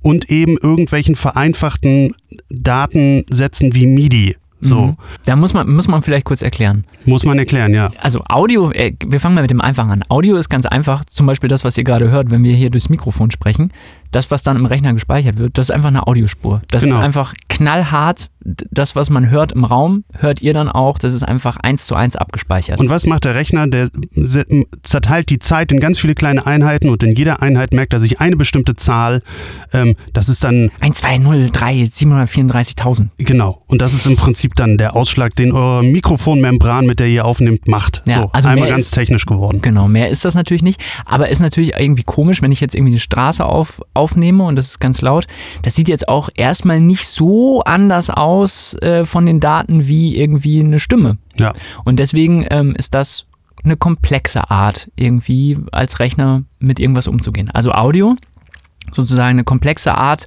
und eben irgendwelchen vereinfachten Datensätzen wie MIDI. So, Mhm. Da muss man, muss man vielleicht kurz erklären. muss man erklären, ja. Also Audio, äh, wir fangen mal mit dem Einfachen an. Audio ist ganz einfach, zum Beispiel das, was ihr gerade hört, wenn wir hier durchs Mikrofon sprechen. Das, was dann im Rechner gespeichert wird, das ist einfach eine Audiospur. Das Genau. ist einfach knallhart. Das, was man hört im Raum, hört ihr dann auch. Das ist einfach eins zu eins abgespeichert. Und was macht der Rechner? Der zerteilt die Zeit in ganz viele kleine Einheiten und in jeder Einheit merkt er sich eine bestimmte Zahl. Ähm, das ist dann, 1, 2, 0, 3, 734.000. genau. Und das ist im Prinzip dann der Ausschlag, den eure Mikrofonmembran, mit der ihr aufnimmt, macht. Ja, so, also einmal ganz ist- technisch geworden. Genau, mehr ist das natürlich nicht. Aber ist natürlich irgendwie komisch, wenn ich jetzt irgendwie eine Straße auf, aufnehme und das ist ganz laut. Das sieht jetzt auch erstmal nicht so anders aus äh, von den Daten wie irgendwie eine Stimme. Ja. Und deswegen ähm, ist das eine komplexe Art, irgendwie als Rechner mit irgendwas umzugehen. Also Audio, sozusagen eine komplexe Art,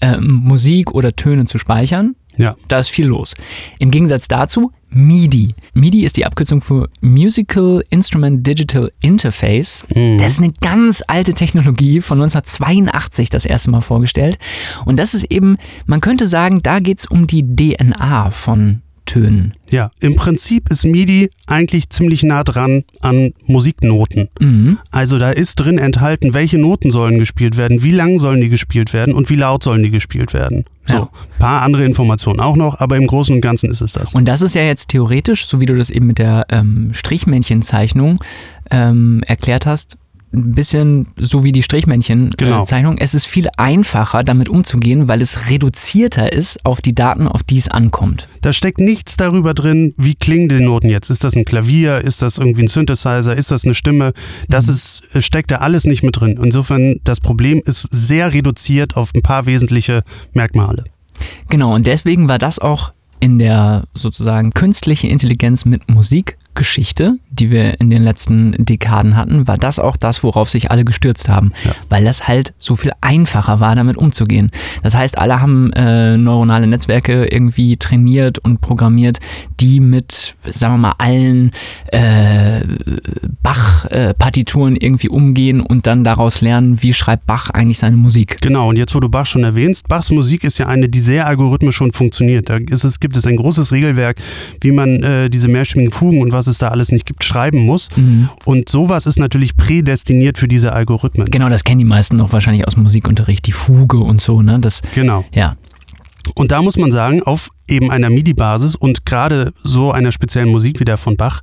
ähm, Musik oder Töne zu speichern. Ja. Da ist viel los. Im Gegensatz dazu MIDI. MIDI ist die Abkürzung für Musical Instrument Digital Interface. Das ist eine ganz alte Technologie von 1982 das erste Mal vorgestellt. Und das ist eben, man könnte sagen, da geht es um die DNA von Tönen. Ja, im Prinzip ist MIDI eigentlich ziemlich nah dran an Musiknoten. Mhm. Also da ist drin enthalten, welche Noten sollen gespielt werden, wie lang sollen die gespielt werden und wie laut sollen die gespielt werden. So, Ja. paar andere Informationen auch noch, aber im Großen und Ganzen ist es das. Und das ist ja jetzt theoretisch, so wie du das eben mit der ähm, Strichmännchenzeichnung ähm, erklärt hast, ein bisschen so wie die Genau. Strichmännchenzeichnung. Es ist viel einfacher, damit umzugehen, weil es reduzierter ist auf die Daten, auf die es ankommt. Da steckt nichts darüber drin, wie klingen die Noten jetzt. Ist das ein Klavier? Ist das irgendwie ein Synthesizer? Ist das eine Stimme? Das ist, es steckt da alles nicht mit drin. Insofern, das Problem ist sehr reduziert auf ein paar wesentliche Merkmale. Genau, und deswegen war das auch in der sozusagen künstliche Intelligenz mit Musikgeschichte, die wir in den letzten Dekaden hatten, war das auch das, worauf sich alle gestürzt haben, weil das halt so viel einfacher war, damit umzugehen. Das heißt, alle haben äh, neuronale Netzwerke irgendwie trainiert und programmiert, die mit, sagen wir mal, allen äh, Bach-Partituren irgendwie umgehen und dann daraus lernen, wie schreibt Bach eigentlich seine Musik. Genau, und jetzt, wo du Bach schon erwähnst, Bachs Musik ist ja eine, die sehr algorithmisch schon funktioniert. Da ist es, gibt es ein großes Regelwerk, wie man äh, diese mehrstimmigen Fugen und was es da alles nicht gibt, schreiben muss. Und sowas ist natürlich prädestiniert für diese Algorithmen. Genau, das kennen die meisten noch wahrscheinlich aus dem Musikunterricht, die Fuge und so, ne? Das, Genau. ja. Und da muss man sagen, auf eben einer MIDI-Basis und gerade so einer speziellen Musik wie der von Bach,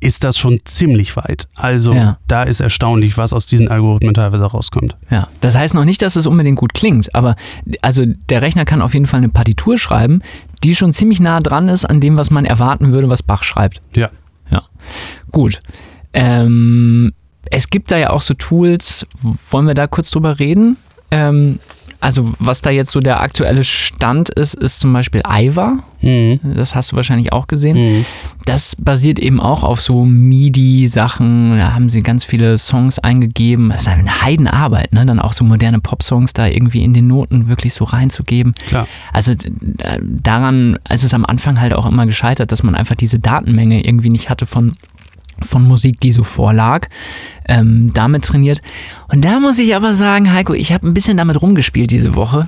ist das schon ziemlich weit. Also Ja. da ist erstaunlich, was aus diesen Algorithmen teilweise rauskommt. Ja, das heißt noch nicht, dass es unbedingt gut klingt, aber also der Rechner kann auf jeden Fall eine Partitur schreiben, die schon ziemlich nah dran ist an dem, was man erwarten würde, was Bach schreibt. Ja. Ja, gut. Ähm, es gibt da ja auch so Tools, wollen wir da kurz drüber reden? Ähm, also was da jetzt so der aktuelle Stand ist, ist zum Beispiel Aiva. Mhm. Das hast du wahrscheinlich auch gesehen. Mhm. Das basiert eben auch auf so MIDI-Sachen. Da haben sie ganz viele Songs eingegeben. Das ist eine Heidenarbeit, ne? Dann auch so moderne Pop-Songs da irgendwie in den Noten wirklich so reinzugeben. Klar. Also daran ist es am Anfang halt auch immer gescheitert, dass man einfach diese Datenmenge irgendwie nicht hatte von von Musik, die so vorlag, ähm, damit trainiert. Und da muss ich aber sagen, Heiko, ich habe ein bisschen damit rumgespielt diese Woche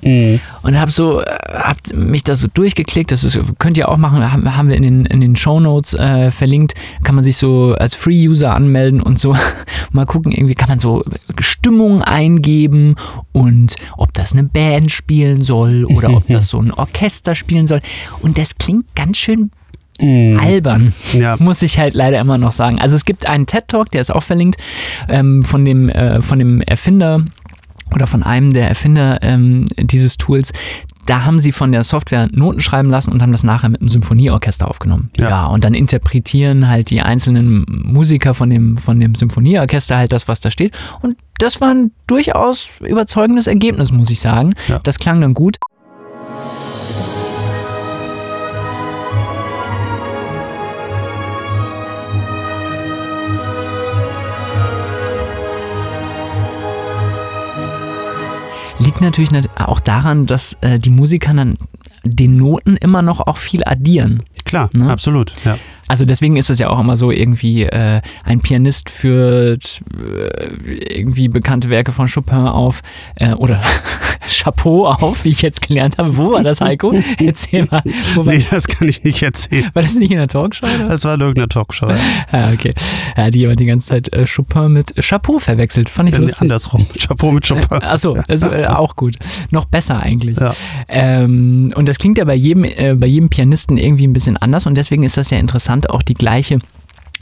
und habe so, äh, hab mich da so durchgeklickt. Das ist, könnt ihr auch machen, haben, wir in den, in den Show Notes äh, verlinkt. Kann man sich so als Free-User anmelden und so mal gucken, irgendwie kann man so Stimmung eingeben und ob das eine Band spielen soll oder ob das so ein Orchester spielen soll. Und das klingt ganz schön albern, Ja. muss ich halt leider immer noch sagen. Also es gibt einen TED-Talk, der ist auch verlinkt, ähm, von, dem, äh, von dem Erfinder oder von einem der Erfinder ähm, dieses Tools. Da haben sie von der Software Noten schreiben lassen und haben das nachher mit einem Symphonieorchester aufgenommen. Ja. Ja, und dann interpretieren halt die einzelnen Musiker von dem, von dem Symphonieorchester halt das, was da steht. Und das war ein durchaus überzeugendes Ergebnis, muss ich sagen. Ja. Das klang dann gut. Liegt natürlich nat- auch daran, dass äh, die Musiker dann den Noten immer noch auch viel addieren. Klar, Ne? absolut. Ja. Also deswegen ist es ja auch immer so irgendwie, äh, ein Pianist führt äh, irgendwie bekannte Werke von Chopin auf äh, oder Chapeau auf, wie ich jetzt gelernt habe. Wo war das, Heiko? Erzähl mal. Nee, das kann ich nicht erzählen. war das nicht in der Talkshow? Oder? Das war in irgendeiner Talkshow. Ja. Ah, okay. Ja, die immer die ganze Zeit äh, Chopin mit Chapeau verwechselt. Fand ich Nee, lustig. andersrum. Chapeau mit Chopin. Achso, also, äh, auch gut. Noch besser eigentlich. Ja. Ähm, und das klingt ja bei jedem, äh, bei jedem Pianisten irgendwie ein bisschen anders und deswegen ist das ja interessant, auch die gleiche,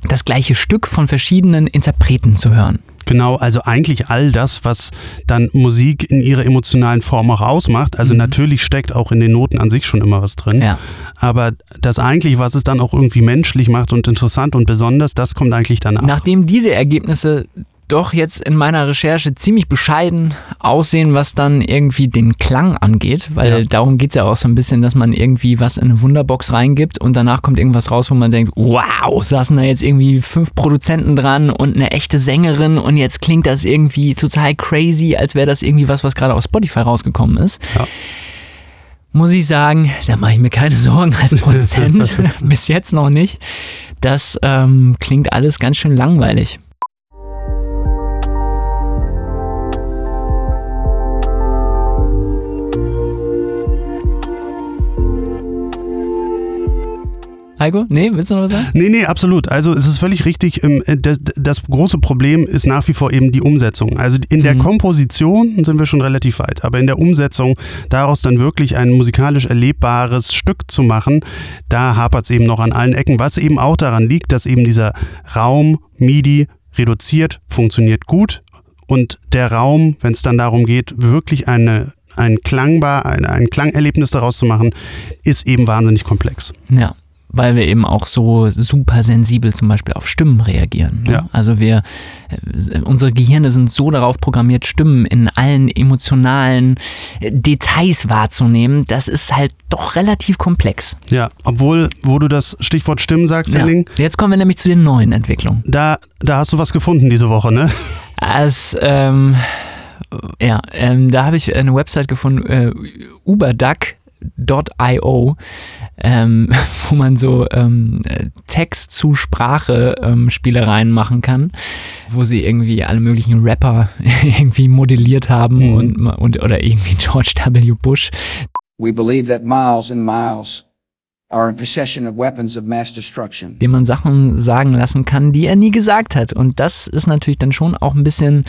das gleiche Stück von verschiedenen Interpreten zu hören. Genau, also eigentlich all das, was dann Musik in ihrer emotionalen Form auch ausmacht. Also natürlich steckt auch in den Noten an sich schon immer was drin. Mhm. Ja. Aber das eigentlich, was es dann auch irgendwie menschlich macht und interessant und besonders, das kommt eigentlich danach. Nachdem diese Ergebnisse doch jetzt in meiner Recherche ziemlich bescheiden aussehen, was dann irgendwie den Klang angeht, weil Ja. darum geht es ja auch so ein bisschen, dass man irgendwie was in eine Wunderbox reingibt und danach kommt irgendwas raus, wo man denkt, wow, saßen da jetzt irgendwie fünf Produzenten dran und eine echte Sängerin und jetzt klingt das irgendwie total crazy, als wäre das irgendwie was, was gerade aus Spotify rausgekommen ist. Ja. Muss ich sagen, da mache ich mir keine Sorgen als Produzent, bis jetzt noch nicht. Das ähm, klingt alles ganz schön langweilig. Heiko? Nee, willst du noch was sagen? Nee, nee, absolut. Also es ist völlig richtig. ähm, äh, Das, das große Problem ist nach wie vor eben die Umsetzung. Also in der Mhm. Komposition sind wir schon relativ weit, aber in der Umsetzung daraus dann wirklich ein musikalisch erlebbares Stück zu machen, da hapert es eben noch an allen Ecken, was eben auch daran liegt, dass eben dieser Raum MIDI reduziert funktioniert gut und der Raum, wenn es dann darum geht, wirklich eine ein klangbar, ein, ein Klangerlebnis daraus zu machen, ist eben wahnsinnig komplex. Ja, weil wir eben auch so super sensibel zum Beispiel auf Stimmen reagieren. Ne? Ja. Also wir, äh, unsere Gehirne sind so darauf programmiert, Stimmen in allen emotionalen äh, Details wahrzunehmen. Das ist halt doch relativ komplex. Ja, obwohl, wo du das Stichwort Stimmen sagst, Ja. Henning, Jetzt kommen wir nämlich zu den neuen Entwicklungen. da, da hast du was gefunden diese Woche, ne? Als, ähm, ja, ähm, da habe ich eine Website gefunden, äh, uberduck.io, ähm, wo man so ähm, äh, Text zu Sprache ähm, Spielereien machen kann, wo sie irgendwie alle möglichen Rapper irgendwie modelliert haben Mhm. und, und oder irgendwie George W. Bush. We believe that Miles and Miles are in possession of weapons of mass destruction. dem man Sachen sagen lassen kann, die er nie gesagt hat. Und das ist natürlich dann schon auch ein bisschen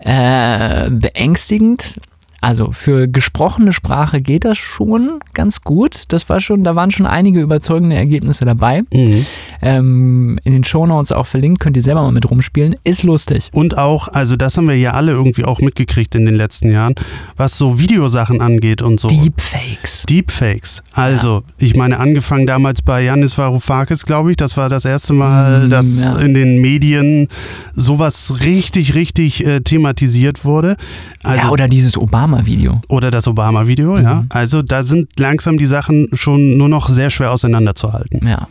äh, beängstigend. Also für gesprochene Sprache geht das schon ganz gut. Das war schon, da waren schon einige überzeugende Ergebnisse dabei. Mhm. Ähm, in den Shownotes auch verlinkt, könnt ihr selber mal mit rumspielen. Ist lustig. Und auch, also das haben wir ja alle irgendwie auch mitgekriegt in den letzten Jahren, was so Videosachen angeht und so. Deepfakes. Deepfakes. Also, ich meine, angefangen damals bei Yanis Varoufakis, glaube ich, das war das erste Mal, Mm, dass ja. in den Medien sowas richtig, richtig äh, thematisiert wurde. Also, ja, oder dieses Obama-Video. oder das Obama-Video, ja. Also da sind langsam die Sachen schon nur noch sehr schwer auseinanderzuhalten. Ja.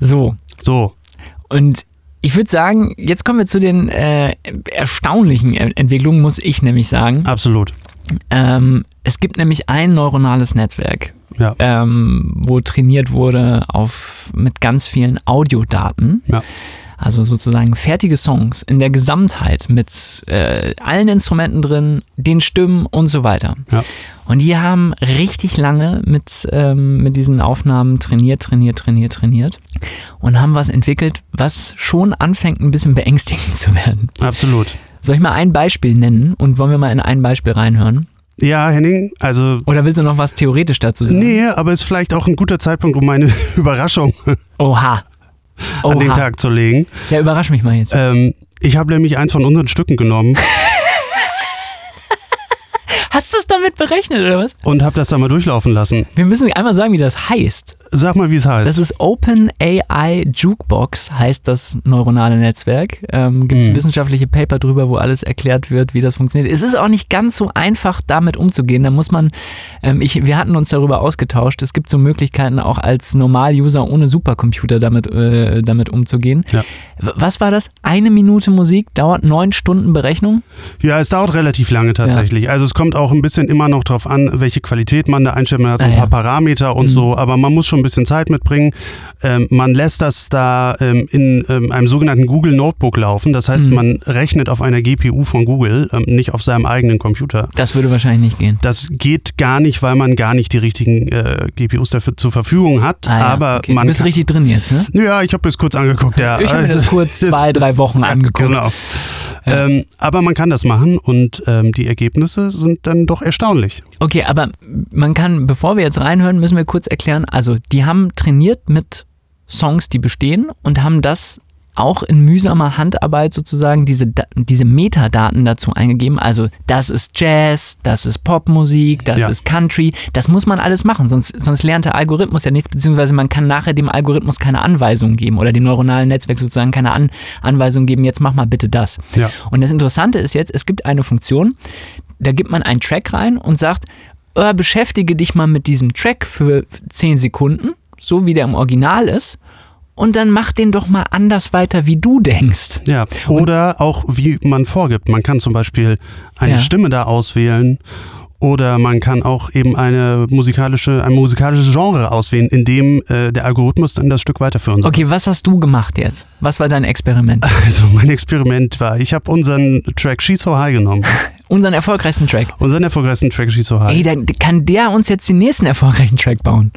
So, So, Und ich würde sagen, jetzt kommen wir zu den äh, erstaunlichen Entwicklungen, muss ich nämlich sagen. absolut. Ähm, es gibt nämlich ein neuronales Netzwerk, Ja. ähm, wo trainiert wurde auf mit ganz vielen Audiodaten. Ja. Also sozusagen fertige Songs in der Gesamtheit mit äh, allen Instrumenten drin, den Stimmen und so weiter. Ja. Und die haben richtig lange mit, ähm, mit diesen Aufnahmen trainiert, trainiert, trainiert, trainiert und haben was entwickelt, was schon anfängt, ein bisschen beängstigend zu werden. Absolut. Soll ich mal ein Beispiel nennen und wollen wir mal in ein Beispiel reinhören? Ja, Henning, also Oder willst du noch was theoretisch dazu sagen? nee, aber ist vielleicht auch ein guter Zeitpunkt, um meine Überraschung Oha. Oha. an den Tag zu legen. Ja, überrasch mich mal jetzt. Ähm, ich habe nämlich eins von unseren Stücken genommen Hast du es damit berechnet oder was? und habe das da mal durchlaufen lassen. Wir müssen einmal sagen, wie das heißt. Sag mal, wie es heißt. Das ist OpenAI Jukebox, heißt das neuronale Netzwerk. Ähm, Gibt es Hm. wissenschaftliche Paper drüber, wo alles erklärt wird, wie das funktioniert. Es ist auch nicht ganz so einfach, damit umzugehen. Da muss man, ähm, ich, wir hatten uns darüber ausgetauscht. Es gibt so Möglichkeiten, auch als Normal-User ohne Supercomputer damit, äh, damit umzugehen. Ja. Was war das? Eine Minute Musik dauert neun Stunden Berechnung? Ja, es dauert relativ lange tatsächlich. Also es kommt auch ein bisschen immer noch drauf an, welche Qualität man da einstellt. Man hat so ein Ah, ja. paar Parameter und Mhm. so, aber man muss schon ein bisschen Zeit mitbringen. Ähm, man lässt das da ähm, in ähm, einem sogenannten Google Notebook laufen. Das heißt, Mhm. man rechnet auf einer GPU von Google, ähm, nicht auf seinem eigenen Computer. Das würde wahrscheinlich nicht gehen. Das geht gar nicht, weil man gar nicht die richtigen äh, GPUs dafür zur Verfügung hat. Ah, ja. Aber okay. man du bist richtig drin jetzt, ne? ja, ich habe das kurz angeguckt. Ja. Ich habe mir das Also, kurz zwei, drei Wochen ja, angeguckt. Genau. Ähm, aber man kann das machen und ähm, die Ergebnisse sind dann doch erstaunlich. Okay, aber man kann, bevor wir jetzt reinhören, müssen wir kurz erklären, also die haben trainiert mit Songs, die bestehen und haben das auch in mühsamer Handarbeit sozusagen diese, diese Metadaten dazu eingegeben. Also das ist Jazz, das ist Popmusik, das Ja. ist Country. Das muss man alles machen, sonst, sonst lernt der Algorithmus ja nichts, beziehungsweise man kann nachher dem Algorithmus keine Anweisung geben oder dem neuronalen Netzwerk sozusagen keine An Anweisung geben, jetzt mach mal bitte das. Ja. Und das Interessante ist jetzt, es gibt eine Funktion, da gibt man einen Track rein und sagt, äh, beschäftige dich mal mit diesem Track für 10 Sekunden, so wie der im Original ist, und dann mach den doch mal anders weiter, wie du denkst. Ja, oder auch wie man vorgibt. Man kann zum Beispiel eine Ja. Stimme da auswählen Oder man kann auch eben eine musikalische, ein musikalisches Genre auswählen, in dem äh, der Algorithmus dann das Stück weiterführen soll. Okay, was hast du gemacht jetzt? Was war dein Experiment? Also mein Experiment war, ich habe unseren Track She's So High genommen. Unseren erfolgreichsten Track. Unseren erfolgreichsten Track She's So High. Ey, dann kann der uns jetzt den nächsten erfolgreichen Track bauen.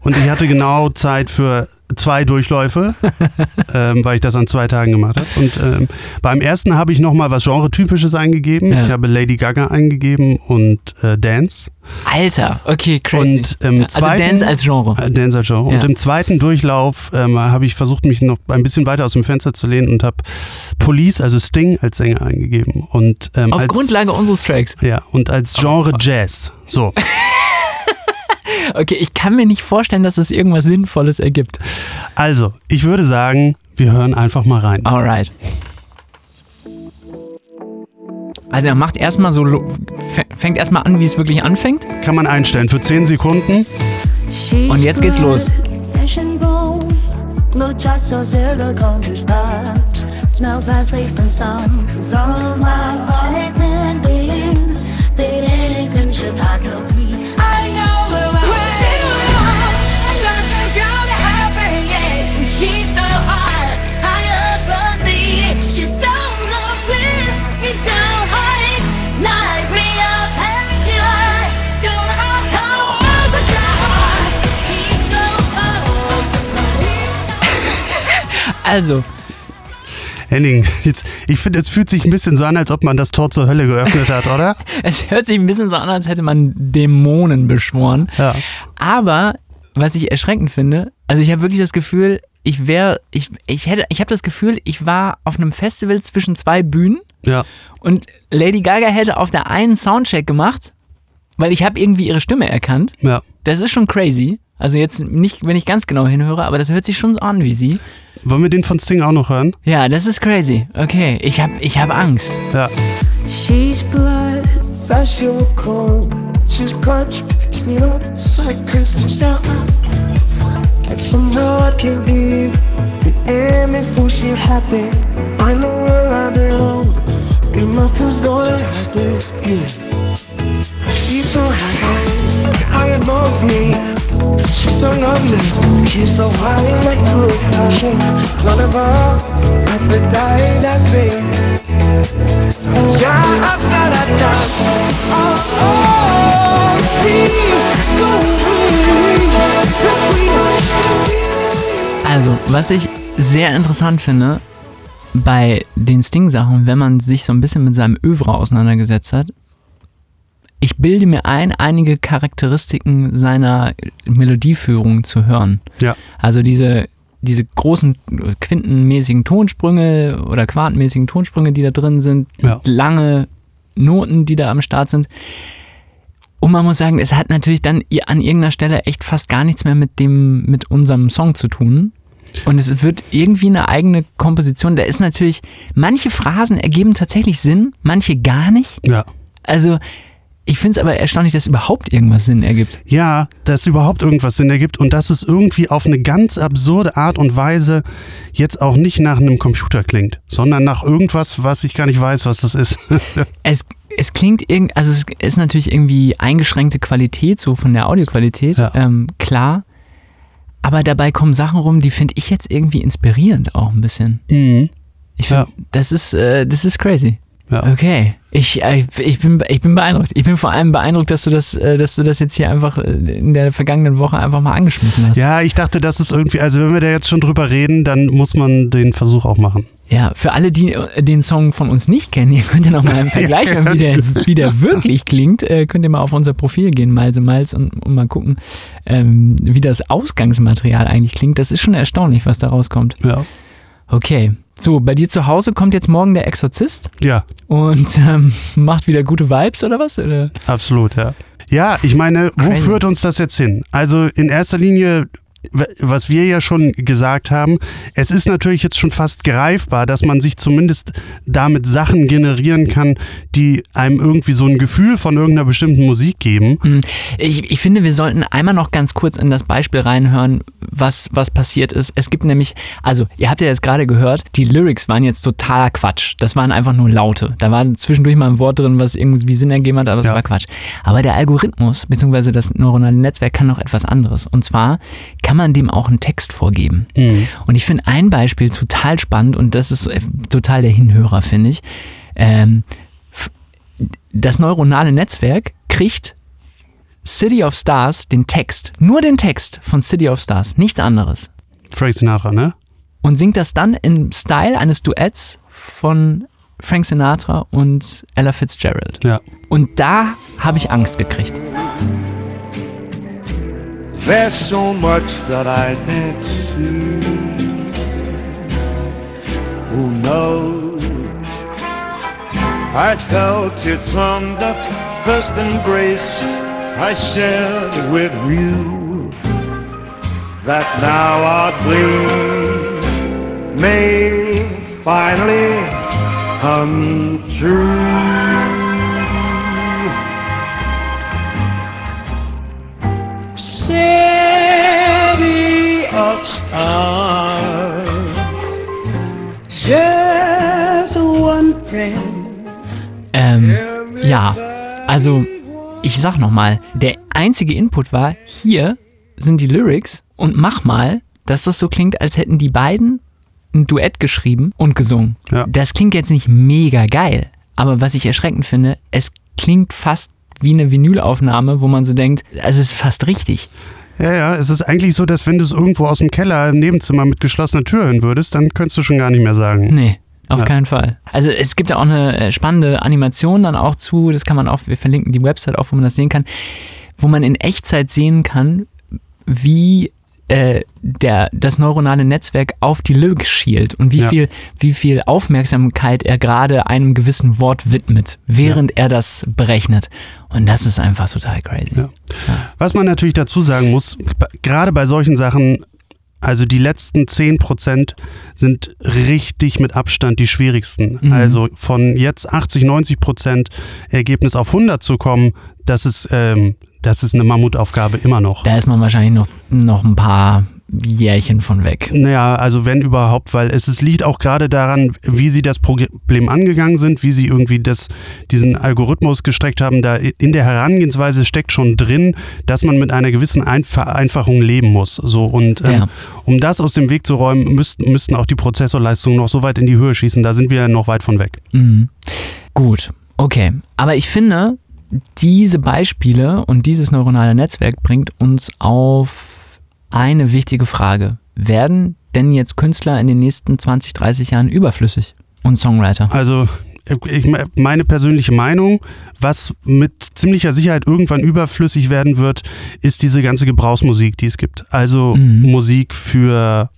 Und ich hatte genau Zeit für zwei Durchläufe, ähm, weil ich das an zwei Tagen gemacht habe. Und ähm, beim ersten habe ich nochmal was Genre-typisches eingegeben. Ja. Ich habe Lady Gaga eingegeben und äh, Dance. Alter, okay, crazy. Und im also zweiten, Dance als Genre. Äh, Dance als Genre. Ja. Und im zweiten Durchlauf ähm, habe ich versucht, mich noch ein bisschen weiter aus dem Fenster zu lehnen und habe Police, also Sting, als Sänger eingegeben. Und, ähm, Auf als, Grundlage unseres Tracks. Ja, und als Genre Jazz. So. Okay, ich kann mir nicht vorstellen, dass das irgendwas Sinnvolles ergibt. Also, ich würde sagen, wir hören einfach mal rein. Alright. Also er macht erstmal so, fängt erstmal an, wie es wirklich anfängt. Kann man einstellen für 10 Sekunden. Und jetzt geht's los. Smells like sleep and sun. So my Also, Henning, jetzt, ich finde, es fühlt sich ein bisschen so an, als ob man das Tor zur Hölle geöffnet hat, oder? es hört sich ein bisschen so an, als hätte man Dämonen beschworen. Ja. Aber was ich erschreckend finde, also ich habe wirklich das Gefühl, ich wäre, ich, ich hätte, ich habe das Gefühl, ich war auf einem Festival zwischen zwei Bühnen Ja. und Lady Gaga hätte auf der einen Soundcheck gemacht, weil ich habe irgendwie ihre Stimme erkannt. Ja. Das ist schon crazy. Also jetzt nicht, wenn ich ganz genau hinhöre, aber das hört sich schon so an wie sie. Wollen wir den von Sting auch noch hören? Ja, das ist crazy. Okay, ich habe ich hab Angst. Ja. She's blood, and cold. She's clutch, it's like crystal down. And somehow I can leave the air before she happy. I know where I belong. Get my things going happy. Yeah. She's so happy, high above me. She's so lovely, she's so high electric passion. None of her at the die that fade. Also, was ich sehr interessant finde bei den Sting-Sachen, wenn man sich so ein bisschen mit seinem Övre auseinandergesetzt hat, ich bilde mir ein, einige Charakteristiken seiner Melodieführung zu hören. Ja. Also diese, diese großen quintenmäßigen Tonsprünge oder quartenmäßigen Tonsprünge, die da drin sind, Ja. lange Noten, die da am Start sind. Und man muss sagen, es hat natürlich dann an irgendeiner Stelle echt fast gar nichts mehr mit dem, mit unserem Song zu tun. Und es wird irgendwie eine eigene Komposition. Da ist natürlich, manche Phrasen ergeben tatsächlich Sinn, manche gar nicht. Ja. Also, ich finde es aber erstaunlich, dass überhaupt irgendwas Sinn ergibt. Ja, dass überhaupt irgendwas Sinn ergibt und dass es irgendwie auf eine ganz absurde Art und Weise jetzt auch nicht nach einem Computer klingt, sondern nach irgendwas, was ich gar nicht weiß, was das ist. Es, es klingt irgendwie, also es ist natürlich irgendwie eingeschränkte Qualität, so von der Audioqualität, Ja. ähm, klar. Aber dabei kommen Sachen rum, die finde ich jetzt irgendwie inspirierend auch ein bisschen. mhm. Ich find, Ja. das ist, äh, das ist crazy. Ja. Okay. Ich, äh, ich, bin, ich bin beeindruckt. Ich bin vor allem beeindruckt, dass du das, äh, dass du das jetzt hier einfach äh, in der vergangenen Woche einfach mal angeschmissen hast. Ja, ich dachte, das ist irgendwie, also wenn wir da jetzt schon drüber reden, dann muss man den Versuch auch machen. Ja, für alle, die den Song von uns nicht kennen, ihr könnt ja noch mal im Vergleich hören, wie der, wie der wirklich klingt. Äh, könnt ihr mal auf unser Profil gehen, und Miles, und, und mal gucken, ähm, wie das Ausgangsmaterial eigentlich klingt. Das ist schon erstaunlich, was da rauskommt. Ja. Okay. So, bei dir zu Hause kommt jetzt morgen der Exorzist Ja, und ähm, macht wieder gute Vibes oder was? Oder? absolut, ja. Ja, ich meine, wo Crazy. führt uns das jetzt hin? Also in erster Linie was wir ja schon gesagt haben, es ist natürlich jetzt schon fast greifbar, dass man sich zumindest damit Sachen generieren kann, die einem irgendwie so ein Gefühl von irgendeiner bestimmten Musik geben. Hm, Ich, ich finde, wir sollten einmal noch ganz kurz in das Beispiel reinhören, was, was passiert ist. Es gibt nämlich, also ihr habt ja jetzt gerade gehört, die Lyrics waren jetzt totaler Quatsch. Das waren einfach nur Laute. Da war zwischendurch mal ein Wort drin, was irgendwie Sinn ergeben hat, aber es Ja. war Quatsch. Aber der Algorithmus, beziehungsweise das neuronale Netzwerk kann noch etwas anderes. Und zwar kann man dem auch einen Text vorgeben. Und ich finde ein Beispiel total spannend und das ist total der Hinhörer, finde ich. Ähm, das neuronale Netzwerk kriegt City of Stars, den Text, nur den Text von City of Stars, nichts anderes. Frank Sinatra, ne? Und singt das dann im Style eines Duetts von Frank Sinatra und Ella Fitzgerald. Ja. Und da habe ich Angst gekriegt. There's so much that I can't see. Who knows? I felt it from the first embrace I shared with you. That now our dreams may finally come true. City of stars, just one thing. Ähm, ja, also ich sag nochmal, der einzige Input war, hier sind die Lyrics und mach mal, dass das so klingt, als hätten die beiden ein Duett geschrieben und gesungen. Ja. Das klingt jetzt nicht mega geil, aber was ich erschreckend finde, es klingt fast wie eine Vinylaufnahme, wo man so denkt, also es ist fast richtig. Ja, ja, es ist eigentlich so, dass wenn du es irgendwo aus dem Keller im Nebenzimmer mit geschlossener Tür hören würdest, dann könntest du schon gar nicht mehr sagen. Nee, auf Ja. keinen Fall. Also es gibt ja auch eine äh, spannende Animation dann auch zu, das kann man auch, wir verlinken die Website auch, wo man das sehen kann, wo man in Echtzeit sehen kann, wie äh, der, das neuronale Netzwerk auf die Lyrics schielt und wie, Ja. viel, wie viel Aufmerksamkeit er gerade einem gewissen Wort widmet, während er das berechnet. Und das ist einfach total crazy. Ja. Was man natürlich dazu sagen muss, gerade bei solchen Sachen, also die letzten 10% sind richtig mit Abstand die schwierigsten. Mhm. Also von jetzt 80, 90% Ergebnis auf 100 zu kommen, das ist, ähm, das ist eine Mammutaufgabe immer noch. Da ist man wahrscheinlich noch, noch ein paar Jährchen von weg. Naja, also wenn überhaupt, weil es, es liegt auch gerade daran, wie sie das Problem angegangen sind, wie sie irgendwie das, diesen Algorithmus gestreckt haben. Da in der Herangehensweise steckt schon drin, dass man mit einer gewissen Einf Vereinfachung leben muss. So und ähm, Ja. um das aus dem Weg zu räumen, müssten, müssten auch die Prozessorleistungen noch so weit in die Höhe schießen. Da sind wir noch weit von weg. Mhm. Gut, okay. Aber ich finde, diese Beispiele und dieses neuronale Netzwerk bringt uns auf eine wichtige Frage. Werden denn jetzt Künstler in den nächsten 20, 30 Jahren überflüssig und Songwriter? Also ich, meine persönliche Meinung, was mit ziemlicher Sicherheit irgendwann überflüssig werden wird, ist diese ganze Gebrauchsmusik, die es gibt. Also Mhm. Musik für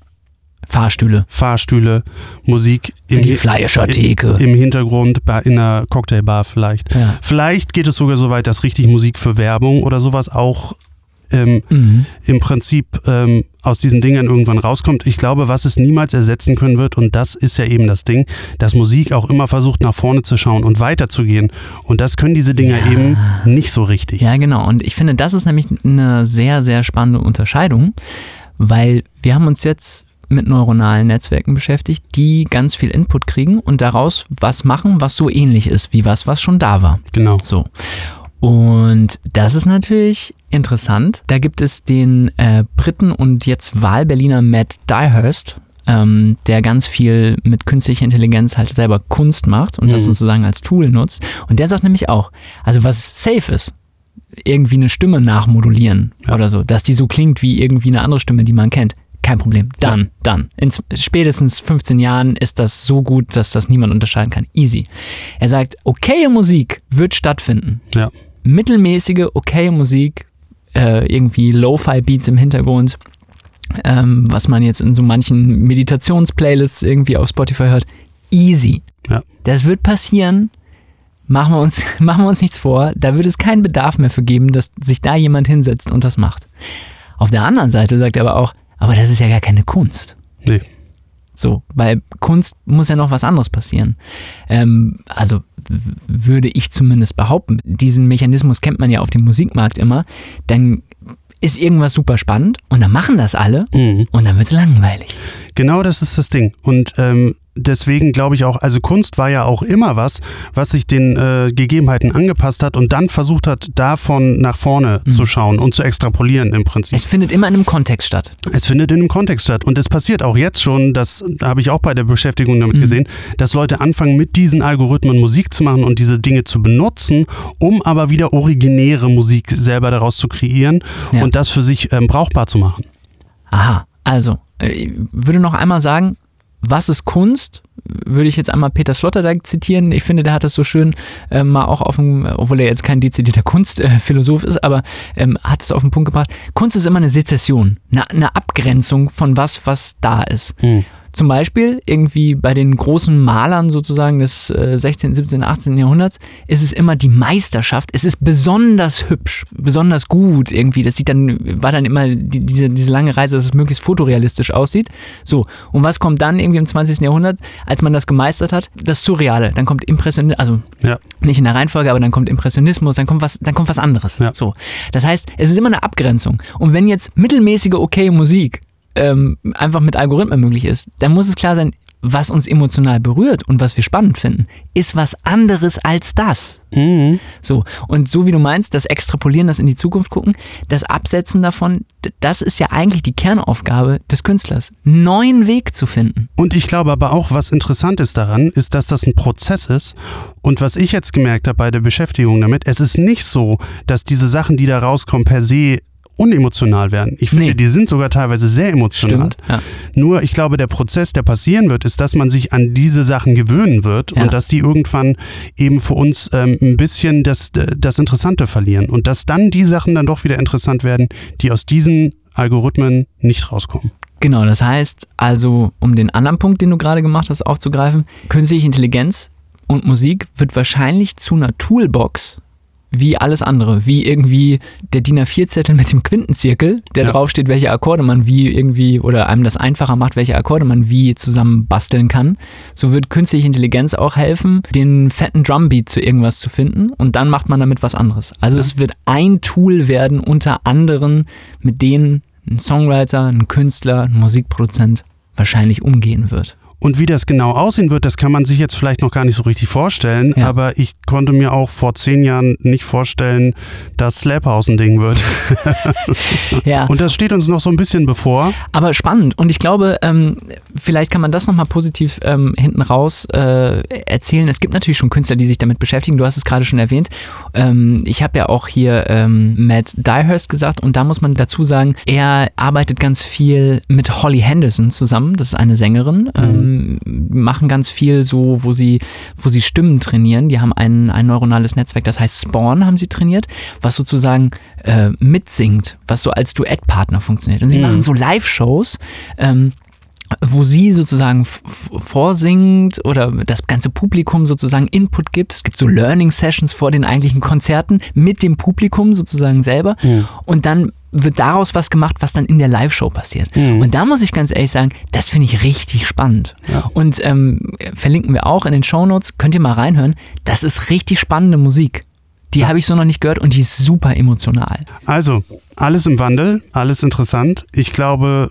Fahrstühle. Fahrstühle, Musik Für die Fleischertheke. im Hintergrund, in einer Cocktailbar vielleicht. Ja. Vielleicht geht es sogar so weit, dass richtig Musik für Werbung oder sowas auch ähm, Mhm. im Prinzip ähm, aus diesen Dingern irgendwann rauskommt. Ich glaube, was es niemals ersetzen können wird, und das ist ja eben das Ding, dass Musik auch immer versucht, nach vorne zu schauen und weiterzugehen. Und das können diese Dinger Ja. eben nicht so richtig. Ja, genau. Und ich finde, das ist nämlich eine sehr, sehr spannende Unterscheidung, weil wir haben uns jetzt mit neuronalen Netzwerken beschäftigt, die ganz viel Input kriegen und daraus was machen, was so ähnlich ist wie was, was schon da war. Genau. So. Und das ist natürlich interessant. Da gibt es den äh, Briten und jetzt Wahlberliner Matt Dyhurst, ähm, der ganz viel mit künstlicher Intelligenz halt selber Kunst macht und das Mhm. sozusagen als Tool nutzt. Und der sagt nämlich auch, also was safe ist, irgendwie eine Stimme nachmodulieren Ja. oder so, dass die so klingt wie irgendwie eine andere Stimme, die man kennt. Kein Problem. Dann, dann. In spätestens 15 Jahren ist das so gut, dass das niemand unterscheiden kann. Easy. Er sagt, okaye Musik wird stattfinden. Ja. Mittelmäßige, okaye Musik, äh, irgendwie Lo-Fi-Beats im Hintergrund, ähm, was man jetzt in so manchen Meditations-Playlists irgendwie auf Spotify hört. Easy. Ja. Das wird passieren. Machen wir, uns, machen wir uns nichts vor. Da wird es keinen Bedarf mehr für geben, dass sich da jemand hinsetzt und das macht. Auf der anderen Seite sagt er aber auch, aber das ist ja gar keine Kunst. Nee. So, weil Kunst muss ja noch was anderes passieren. Ähm, also würde ich zumindest behaupten, diesen Mechanismus kennt man ja auf dem Musikmarkt immer. Dann ist irgendwas super spannend und dann machen das alle Mhm. und dann wird es langweilig. Genau das ist das Ding. Und ähm, deswegen glaube ich auch, also Kunst war ja auch immer was, was sich den äh, Gegebenheiten angepasst hat und dann versucht hat, davon nach vorne zu schauen und zu extrapolieren im Prinzip. Es findet immer in einem Kontext statt. Es findet in einem Kontext statt. Und es passiert auch jetzt schon, das habe ich auch bei der Beschäftigung damit gesehen, dass Leute anfangen, mit diesen Algorithmen Musik zu machen und diese Dinge zu benutzen, um aber wieder originäre Musik selber daraus zu kreieren Ja. und das für sich ähm, brauchbar zu machen. Aha, also, ich würde noch einmal sagen, was ist Kunst? Würde ich jetzt einmal Peter Sloterdijk zitieren. Ich finde, der hat das so schön äh, mal auch auf dem, obwohl er jetzt kein dezidierter Kunstphilosoph ist, aber ähm, hat es auf den Punkt gebracht. Kunst ist immer eine Sezession, eine, eine Abgrenzung von was, was da ist. Zum Beispiel irgendwie bei den großen Malern sozusagen des äh, 16., 17., 18. Jahrhunderts ist es immer die Meisterschaft. Es ist besonders hübsch, besonders gut irgendwie. Das sieht dann, war dann immer die, diese, diese lange Reise, dass es möglichst fotorealistisch aussieht. So, und was kommt dann irgendwie im 20. Jahrhundert, als man das gemeistert hat? Das Surreale. Dann kommt Impressionismus, also Ja. nicht in der Reihenfolge, aber dann kommt Impressionismus, dann kommt was, dann kommt was anderes. Ja. So. Das heißt, es ist immer eine Abgrenzung. Und wenn jetzt mittelmäßige okay Musik ähm, einfach mit Algorithmen möglich ist, dann muss es klar sein, was uns emotional berührt und was wir spannend finden, ist was anderes als das. Mhm. So, und so wie du meinst, das Extrapolieren, das in die Zukunft gucken, das Absetzen davon, das ist ja eigentlich die Kernaufgabe des Künstlers, neuen Weg zu finden. Und ich glaube aber auch, was interessant ist daran, ist, dass das ein Prozess ist. Und was ich jetzt gemerkt habe bei der Beschäftigung damit, es ist nicht so, dass diese Sachen, die da rauskommen, per se unemotional werden. Ich finde, Nee. die sind sogar teilweise sehr emotional. Stimmt, ja. Nur, ich glaube, der Prozess, der passieren wird, ist, dass man sich an diese Sachen gewöhnen wird Ja. und dass die irgendwann eben für uns ähm, ein bisschen das, das Interessante verlieren. Und dass dann die Sachen dann doch wieder interessant werden, die aus diesen Algorithmen nicht rauskommen. Genau, das heißt also, um den anderen Punkt, den du gerade gemacht hast, aufzugreifen, künstliche Intelligenz und Musik wird wahrscheinlich zu einer Toolbox wie alles andere, wie irgendwie der DIN A4-Zettel mit dem Quintenzirkel, der Ja. draufsteht, welche Akkorde man wie irgendwie oder einem das einfacher macht, welche Akkorde man wie zusammen basteln kann. So wird künstliche Intelligenz auch helfen, den fetten Drumbeat zu irgendwas zu finden und dann macht man damit was anderes. Also es wird ein Tool werden unter anderen, mit denen ein Songwriter, ein Künstler, ein Musikproduzent wahrscheinlich umgehen wird. Und wie das genau aussehen wird, das kann man sich jetzt vielleicht noch gar nicht so richtig vorstellen. Ja. Aber ich konnte mir auch vor zehn Jahren nicht vorstellen, dass Slap House ein Ding wird. Ja. Und das steht uns noch so ein bisschen bevor. Aber spannend und ich glaube, ähm, vielleicht kann man das nochmal positiv ähm, hinten raus äh, erzählen. Es gibt natürlich schon Künstler, die sich damit beschäftigen. Du hast es gerade schon erwähnt. Ähm, ich habe ja auch hier ähm, Matt Dyhurst gesagt und da muss man dazu sagen, er arbeitet ganz viel mit Holly Henderson zusammen. Das ist eine Sängerin. Ähm, machen ganz viel so, wo sie, wo sie Stimmen trainieren. Die haben ein, ein neuronales Netzwerk, das heißt Spawn, haben sie trainiert, was sozusagen äh, mitsingt, was so als Duettpartner funktioniert. Und sie machen so Live-Shows. Ähm, wo sie sozusagen vorsingt oder das ganze Publikum sozusagen Input gibt. Es gibt so Learning Sessions vor den eigentlichen Konzerten mit dem Publikum sozusagen selber. Und dann wird daraus was gemacht, was dann in der Live-Show passiert. Und da muss ich ganz ehrlich sagen, das finde ich richtig spannend. Und ähm, verlinken wir auch in den Show Notes. Könnt ihr mal reinhören. Das ist richtig spannende Musik. Die habe ich so noch nicht gehört und die ist super emotional. Also, alles im Wandel, alles interessant. Ich glaube,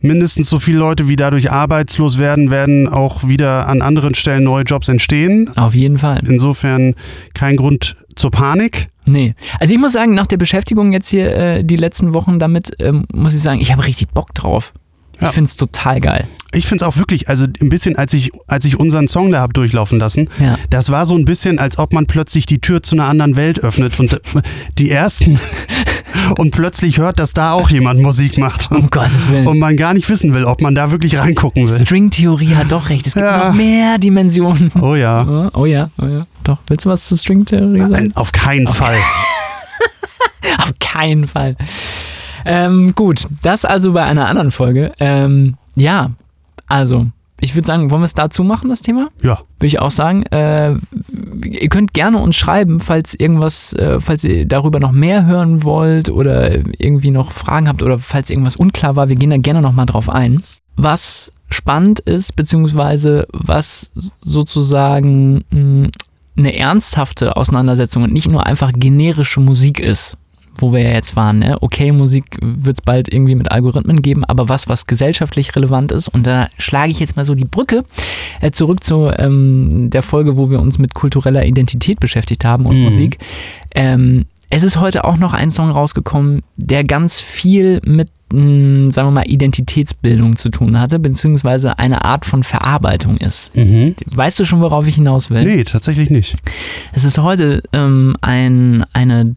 mindestens so viele Leute, wie dadurch arbeitslos werden, werden auch wieder an anderen Stellen neue Jobs entstehen. Auf jeden Fall. Insofern kein Grund zur Panik. Nee. Also ich muss sagen, nach der Beschäftigung jetzt hier äh, die letzten Wochen damit, ähm, muss ich sagen, ich habe richtig Bock drauf. Ja. Ich finde es total geil. Ich finde es auch wirklich, also ein bisschen, als ich, als ich unseren Song da hab durchlaufen lassen, Ja. das war so ein bisschen, als ob man plötzlich die Tür zu einer anderen Welt öffnet und äh, die ersten und plötzlich hört, dass da auch jemand Musik macht. Um Gottes Willen. Und man gar nicht wissen will, ob man da wirklich reingucken will. Stringtheorie hat doch recht. Es gibt Ja. noch mehr Dimensionen. Oh ja. Oh, oh ja, oh ja. Doch. Willst du was zur Stringtheorie sagen? Nein, auf keinen Fall. Auf keinen Fall. Ähm, gut, das also bei einer anderen Folge. Ähm, ja, also ich würde sagen, wollen wir es dazu machen, das Thema? Ja. Würde ich auch sagen. Äh, ihr könnt gerne uns schreiben, falls irgendwas, äh, falls ihr darüber noch mehr hören wollt oder irgendwie noch Fragen habt oder falls irgendwas unklar war. Wir gehen da gerne nochmal drauf ein. Was spannend ist, beziehungsweise was sozusagen mh, eine ernsthafte Auseinandersetzung und nicht nur einfach generische Musik ist, wo wir ja jetzt waren. Ne? Okay, Musik wird es bald irgendwie mit Algorithmen geben, aber was, was gesellschaftlich relevant ist, und da schlage ich jetzt mal so die Brücke äh, zurück zu ähm, der Folge, wo wir uns mit kultureller Identität beschäftigt haben und Mhm. Musik. Ähm, es ist heute auch noch ein Song rausgekommen, der ganz viel mit, mh, sagen wir mal, Identitätsbildung zu tun hatte, beziehungsweise eine Art von Verarbeitung ist. Mhm. Weißt du schon, worauf ich hinaus will? Nee, tatsächlich nicht. Es ist heute ähm, ein, eine,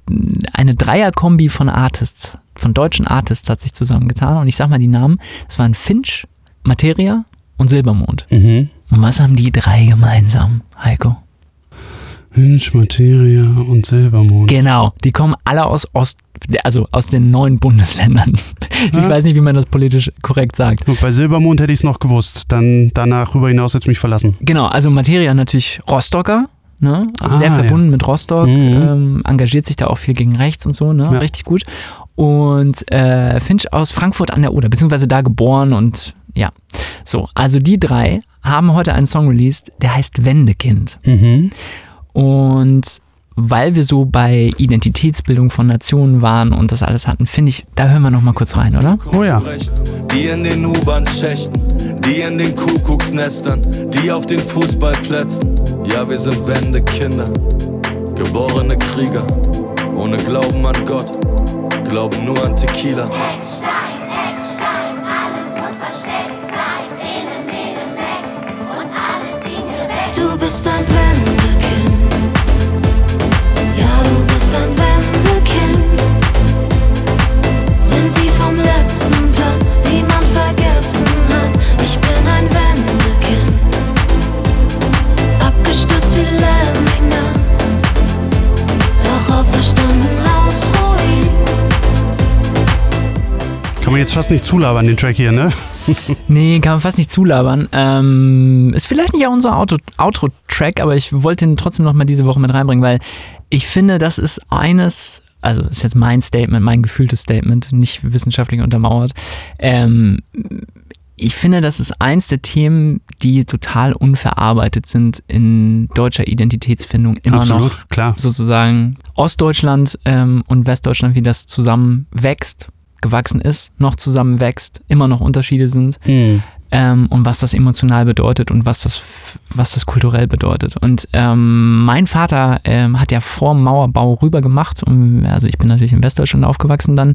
eine Dreierkombi von Artists, von deutschen Artists hat sich zusammengetan. Und ich sag mal die Namen. Das waren Finch, Materia und Silbermond. Mhm. Und was haben die drei gemeinsam, Heiko? Hinch, Materia und Silbermond. Genau, die kommen alle aus Ost, also aus den neuen Bundesländern. Ich Ja. weiß nicht, wie man das politisch korrekt sagt. Und bei Silbermond hätte ich es noch gewusst. Dann danach rüber hinaus hätte ich mich verlassen. Genau, also Materia natürlich Rostocker, ne? Also Ah, sehr ja. verbunden mit Rostock, Mhm. ähm, engagiert sich da auch viel gegen rechts und so, ne? Ja. Richtig gut. Und äh, Finch aus Frankfurt an der Oder, beziehungsweise da geboren und ja. So, also die drei haben heute einen Song released, der heißt Wendekind. Mhm. Und weil wir so bei Identitätsbildung von Nationen waren und das alles hatten, finde ich, da hören wir noch mal kurz rein, oder? Oh ja. Die in den U-Bahn-Schächten, die in den Kuckucksnestern, die auf den Fußballplätzen. Ja, wir sind Wendekinder, geborene Krieger, ohne Glauben an Gott, glauben nur an Tequila. Du bist ein Wendekind. Jetzt fast nicht zulabern, den Track hier, ne? Nee, kann man fast nicht zulabern. Ähm, ist vielleicht nicht auch unser Outro-Track, aber ich wollte ihn trotzdem noch mal diese Woche mit reinbringen, weil ich finde, das ist eines, also ist jetzt mein Statement, mein gefühltes Statement, nicht wissenschaftlich untermauert. Ähm, ich finde, das ist eins der Themen, die total unverarbeitet sind in deutscher Identitätsfindung immer Absolut, noch. klar. Sozusagen Ostdeutschland ähm, und Westdeutschland, wie das zusammen wächst, gewachsen ist, noch zusammen wächst, immer noch Unterschiede sind Mhm. ähm, und was das emotional bedeutet und was das, was das kulturell bedeutet. Und ähm, mein Vater ähm, hat ja vor Mauerbau rüber gemacht. Und, also ich bin natürlich in Westdeutschland aufgewachsen dann.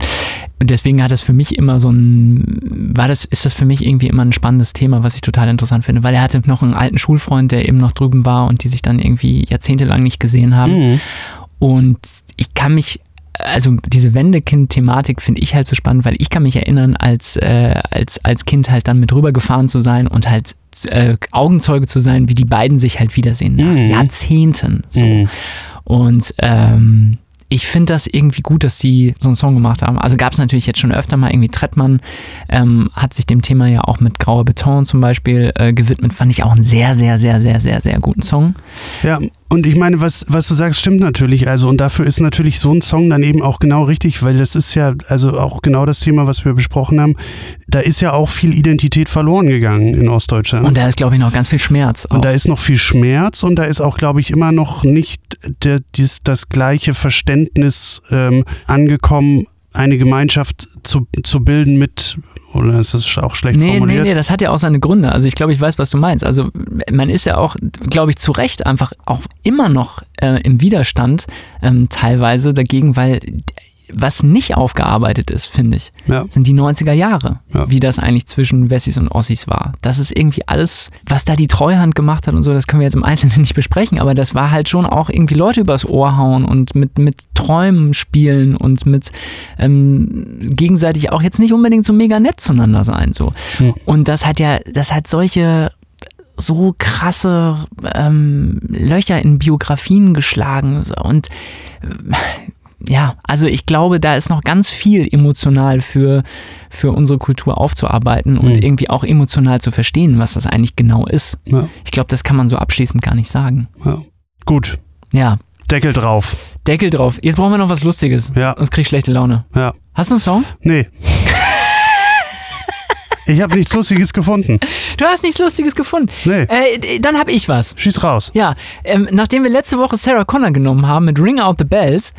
Und deswegen hat es für mich immer so ein, war das, ist das für mich irgendwie immer ein spannendes Thema, was ich total interessant finde, weil er hatte noch einen alten Schulfreund, der eben noch drüben war und die sich dann irgendwie jahrzehntelang nicht gesehen haben. Mhm. Und ich kann mich, also diese Wendekind-Thematik finde ich halt so spannend, weil ich kann mich erinnern, als, äh, als, als Kind halt dann mit rübergefahren zu sein und halt äh, Augenzeuge zu sein, wie die beiden sich halt wiedersehen nach Mhm. Jahrzehnten. So. Mhm. Und ähm, ich finde das irgendwie gut, dass sie so einen Song gemacht haben. Also gab es natürlich jetzt schon öfter mal irgendwie Trettmann, ähm, hat sich dem Thema ja auch mit Grauer Beton zum Beispiel äh, gewidmet. Fand ich auch einen sehr, sehr, sehr, sehr, sehr, sehr guten Song. Ja, und ich meine, was, was du sagst, stimmt natürlich. Also, und dafür ist natürlich so ein Song dann eben auch genau richtig, weil das ist ja, also auch genau das Thema, was wir besprochen haben. Da ist ja auch viel Identität verloren gegangen in Ostdeutschland. Und da ist, glaube ich, noch ganz viel Schmerz. Und auch. da ist noch viel Schmerz und da ist auch, glaube ich, immer noch nicht der, dies, das gleiche Verständnis ähm, angekommen, eine Gemeinschaft zu, zu bilden mit, oder ist das auch schlecht Nee, nee, formuliert? nee, das hat ja auch seine Gründe. Also ich glaube, ich weiß, was du meinst. Also man ist ja auch, glaube ich, zu Recht einfach auch immer noch äh, im Widerstand ähm, teilweise dagegen, weil was nicht aufgearbeitet ist, finde ich, Ja. sind die 90er Jahre, Ja. wie das eigentlich zwischen Wessis und Ossis war. Das ist irgendwie alles, was da die Treuhand gemacht hat und so, das können wir jetzt im Einzelnen nicht besprechen, aber das war halt schon auch irgendwie Leute übers Ohr hauen und mit, mit Träumen spielen und mit ähm, gegenseitig auch jetzt nicht unbedingt so mega nett zueinander sein. So. Hm. Und das hat ja, das hat solche so krasse ähm, Löcher in Biografien geschlagen. Und äh, ja, also ich glaube, da ist noch ganz viel emotional für, für unsere Kultur aufzuarbeiten und Mhm. irgendwie auch emotional zu verstehen, was das eigentlich genau ist. Ja. Ich glaube, das kann man so abschließend gar nicht sagen. Ja. Gut, Ja, Deckel drauf. Deckel drauf. Jetzt brauchen wir noch was Lustiges. Ja. Sonst krieg ich schlechte Laune. Ja. Hast du einen Song? Nee. Ich habe nichts Lustiges gefunden. Du hast nichts Lustiges gefunden. Nee. Äh, dann hab ich was. Schieß raus. Ja, ähm, nachdem wir letzte Woche Sarah Connor genommen haben mit Ring Out the Bells,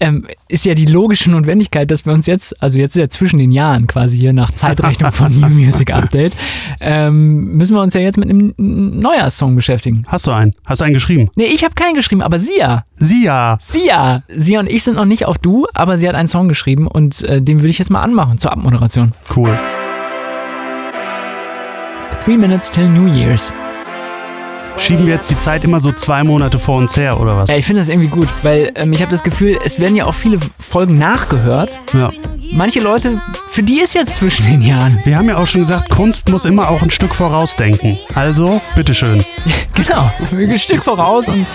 ähm, ist ja die logische Notwendigkeit, dass wir uns jetzt, also jetzt ist ja zwischen den Jahren quasi hier nach Zeitrechnung von New Music Update, ähm, müssen wir uns ja jetzt mit einem Neujahrssong beschäftigen. Hast du einen? Hast du einen geschrieben? Nee, ich habe keinen geschrieben, aber Sia. Sia. Sia. Sia und ich sind noch nicht auf Du, aber sie hat einen Song geschrieben und äh, den würde ich jetzt mal anmachen zur Abmoderation. Cool. Three Minutes till New Year's. Schieben wir jetzt die Zeit immer so zwei Monate vor uns her, oder was? Ja, ich finde das irgendwie gut, weil ähm, ich habe das Gefühl, es werden ja auch viele Folgen nachgehört. Ja. Manche Leute, für die ist jetzt zwischen den Jahren. Wir haben ja auch schon gesagt, Kunst muss immer auch ein Stück vorausdenken. Also, bitteschön. Genau, ein Stück voraus und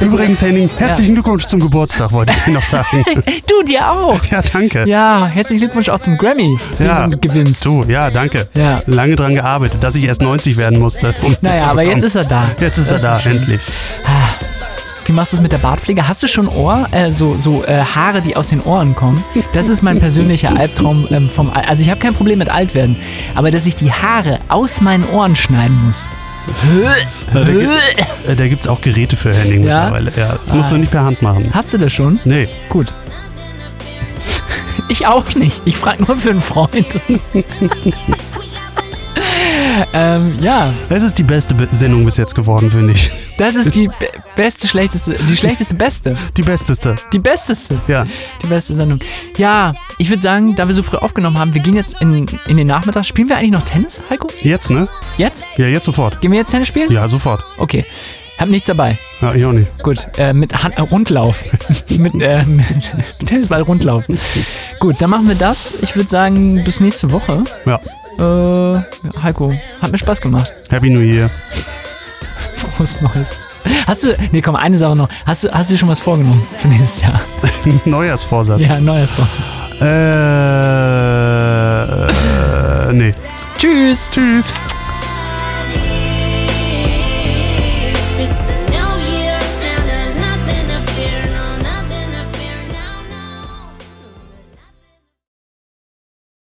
Übrigens, Henning, herzlichen Glückwunsch zum Geburtstag, wollte ich dir noch sagen. du dir auch. Ja, danke. Ja, herzlichen Glückwunsch auch zum Grammy, den Ja. du gewinnst. Du, ja, danke. Ja. Lange dran gearbeitet, dass ich erst 90 werden musste. Um Naja, aber jetzt ist er da. Jetzt ist er Das da, schön. endlich. Wie machst du es mit der Bartpflege? Hast du schon Ohr, äh, so, so äh, Haare, die aus den Ohren kommen? Das ist mein persönlicher Albtraum ähm, vom Al Also ich habe kein Problem mit alt werden, aber dass ich die Haare aus meinen Ohren schneiden muss. Äh, Da gibt es auch Geräte für Henning Ja? mittlerweile. Ja, das musst Ah. du nicht per Hand machen. Hast du das schon? Nee. Gut. Ich auch nicht. Ich frage nur für einen Freund. ähm, ja, Es ist die beste Be Sendung bis jetzt geworden, finde ich. Das ist die be beste, schlechteste, die schlechteste, beste. Die besteste. Die besteste. Ja. Die beste Sendung. Ja, ich würde sagen, da wir so früh aufgenommen haben, wir gehen jetzt in, in den Nachmittag. Spielen wir eigentlich noch Tennis, Heiko? Jetzt, ne? Jetzt? Ja, jetzt sofort. Gehen wir jetzt Tennis spielen? Ja, sofort. Okay. Hab nichts dabei. Ja, ich auch nicht. Gut, äh, mit Hand, äh, Rundlauf. mit, äh, mit Tennisball Rundlauf. Gut, dann machen wir das. Ich würde sagen, bis nächste Woche. Ja. Äh, Heiko, hat mir Spaß gemacht. Happy New Year. Frohes Neues. Hast du, nee, komm, eine Sache noch. Hast du, hast du dir schon was vorgenommen für nächstes Jahr? Neujahrsvorsatz. Ja, neues Vorsatz. Äh, äh, nee. Tschüss. Tschüss.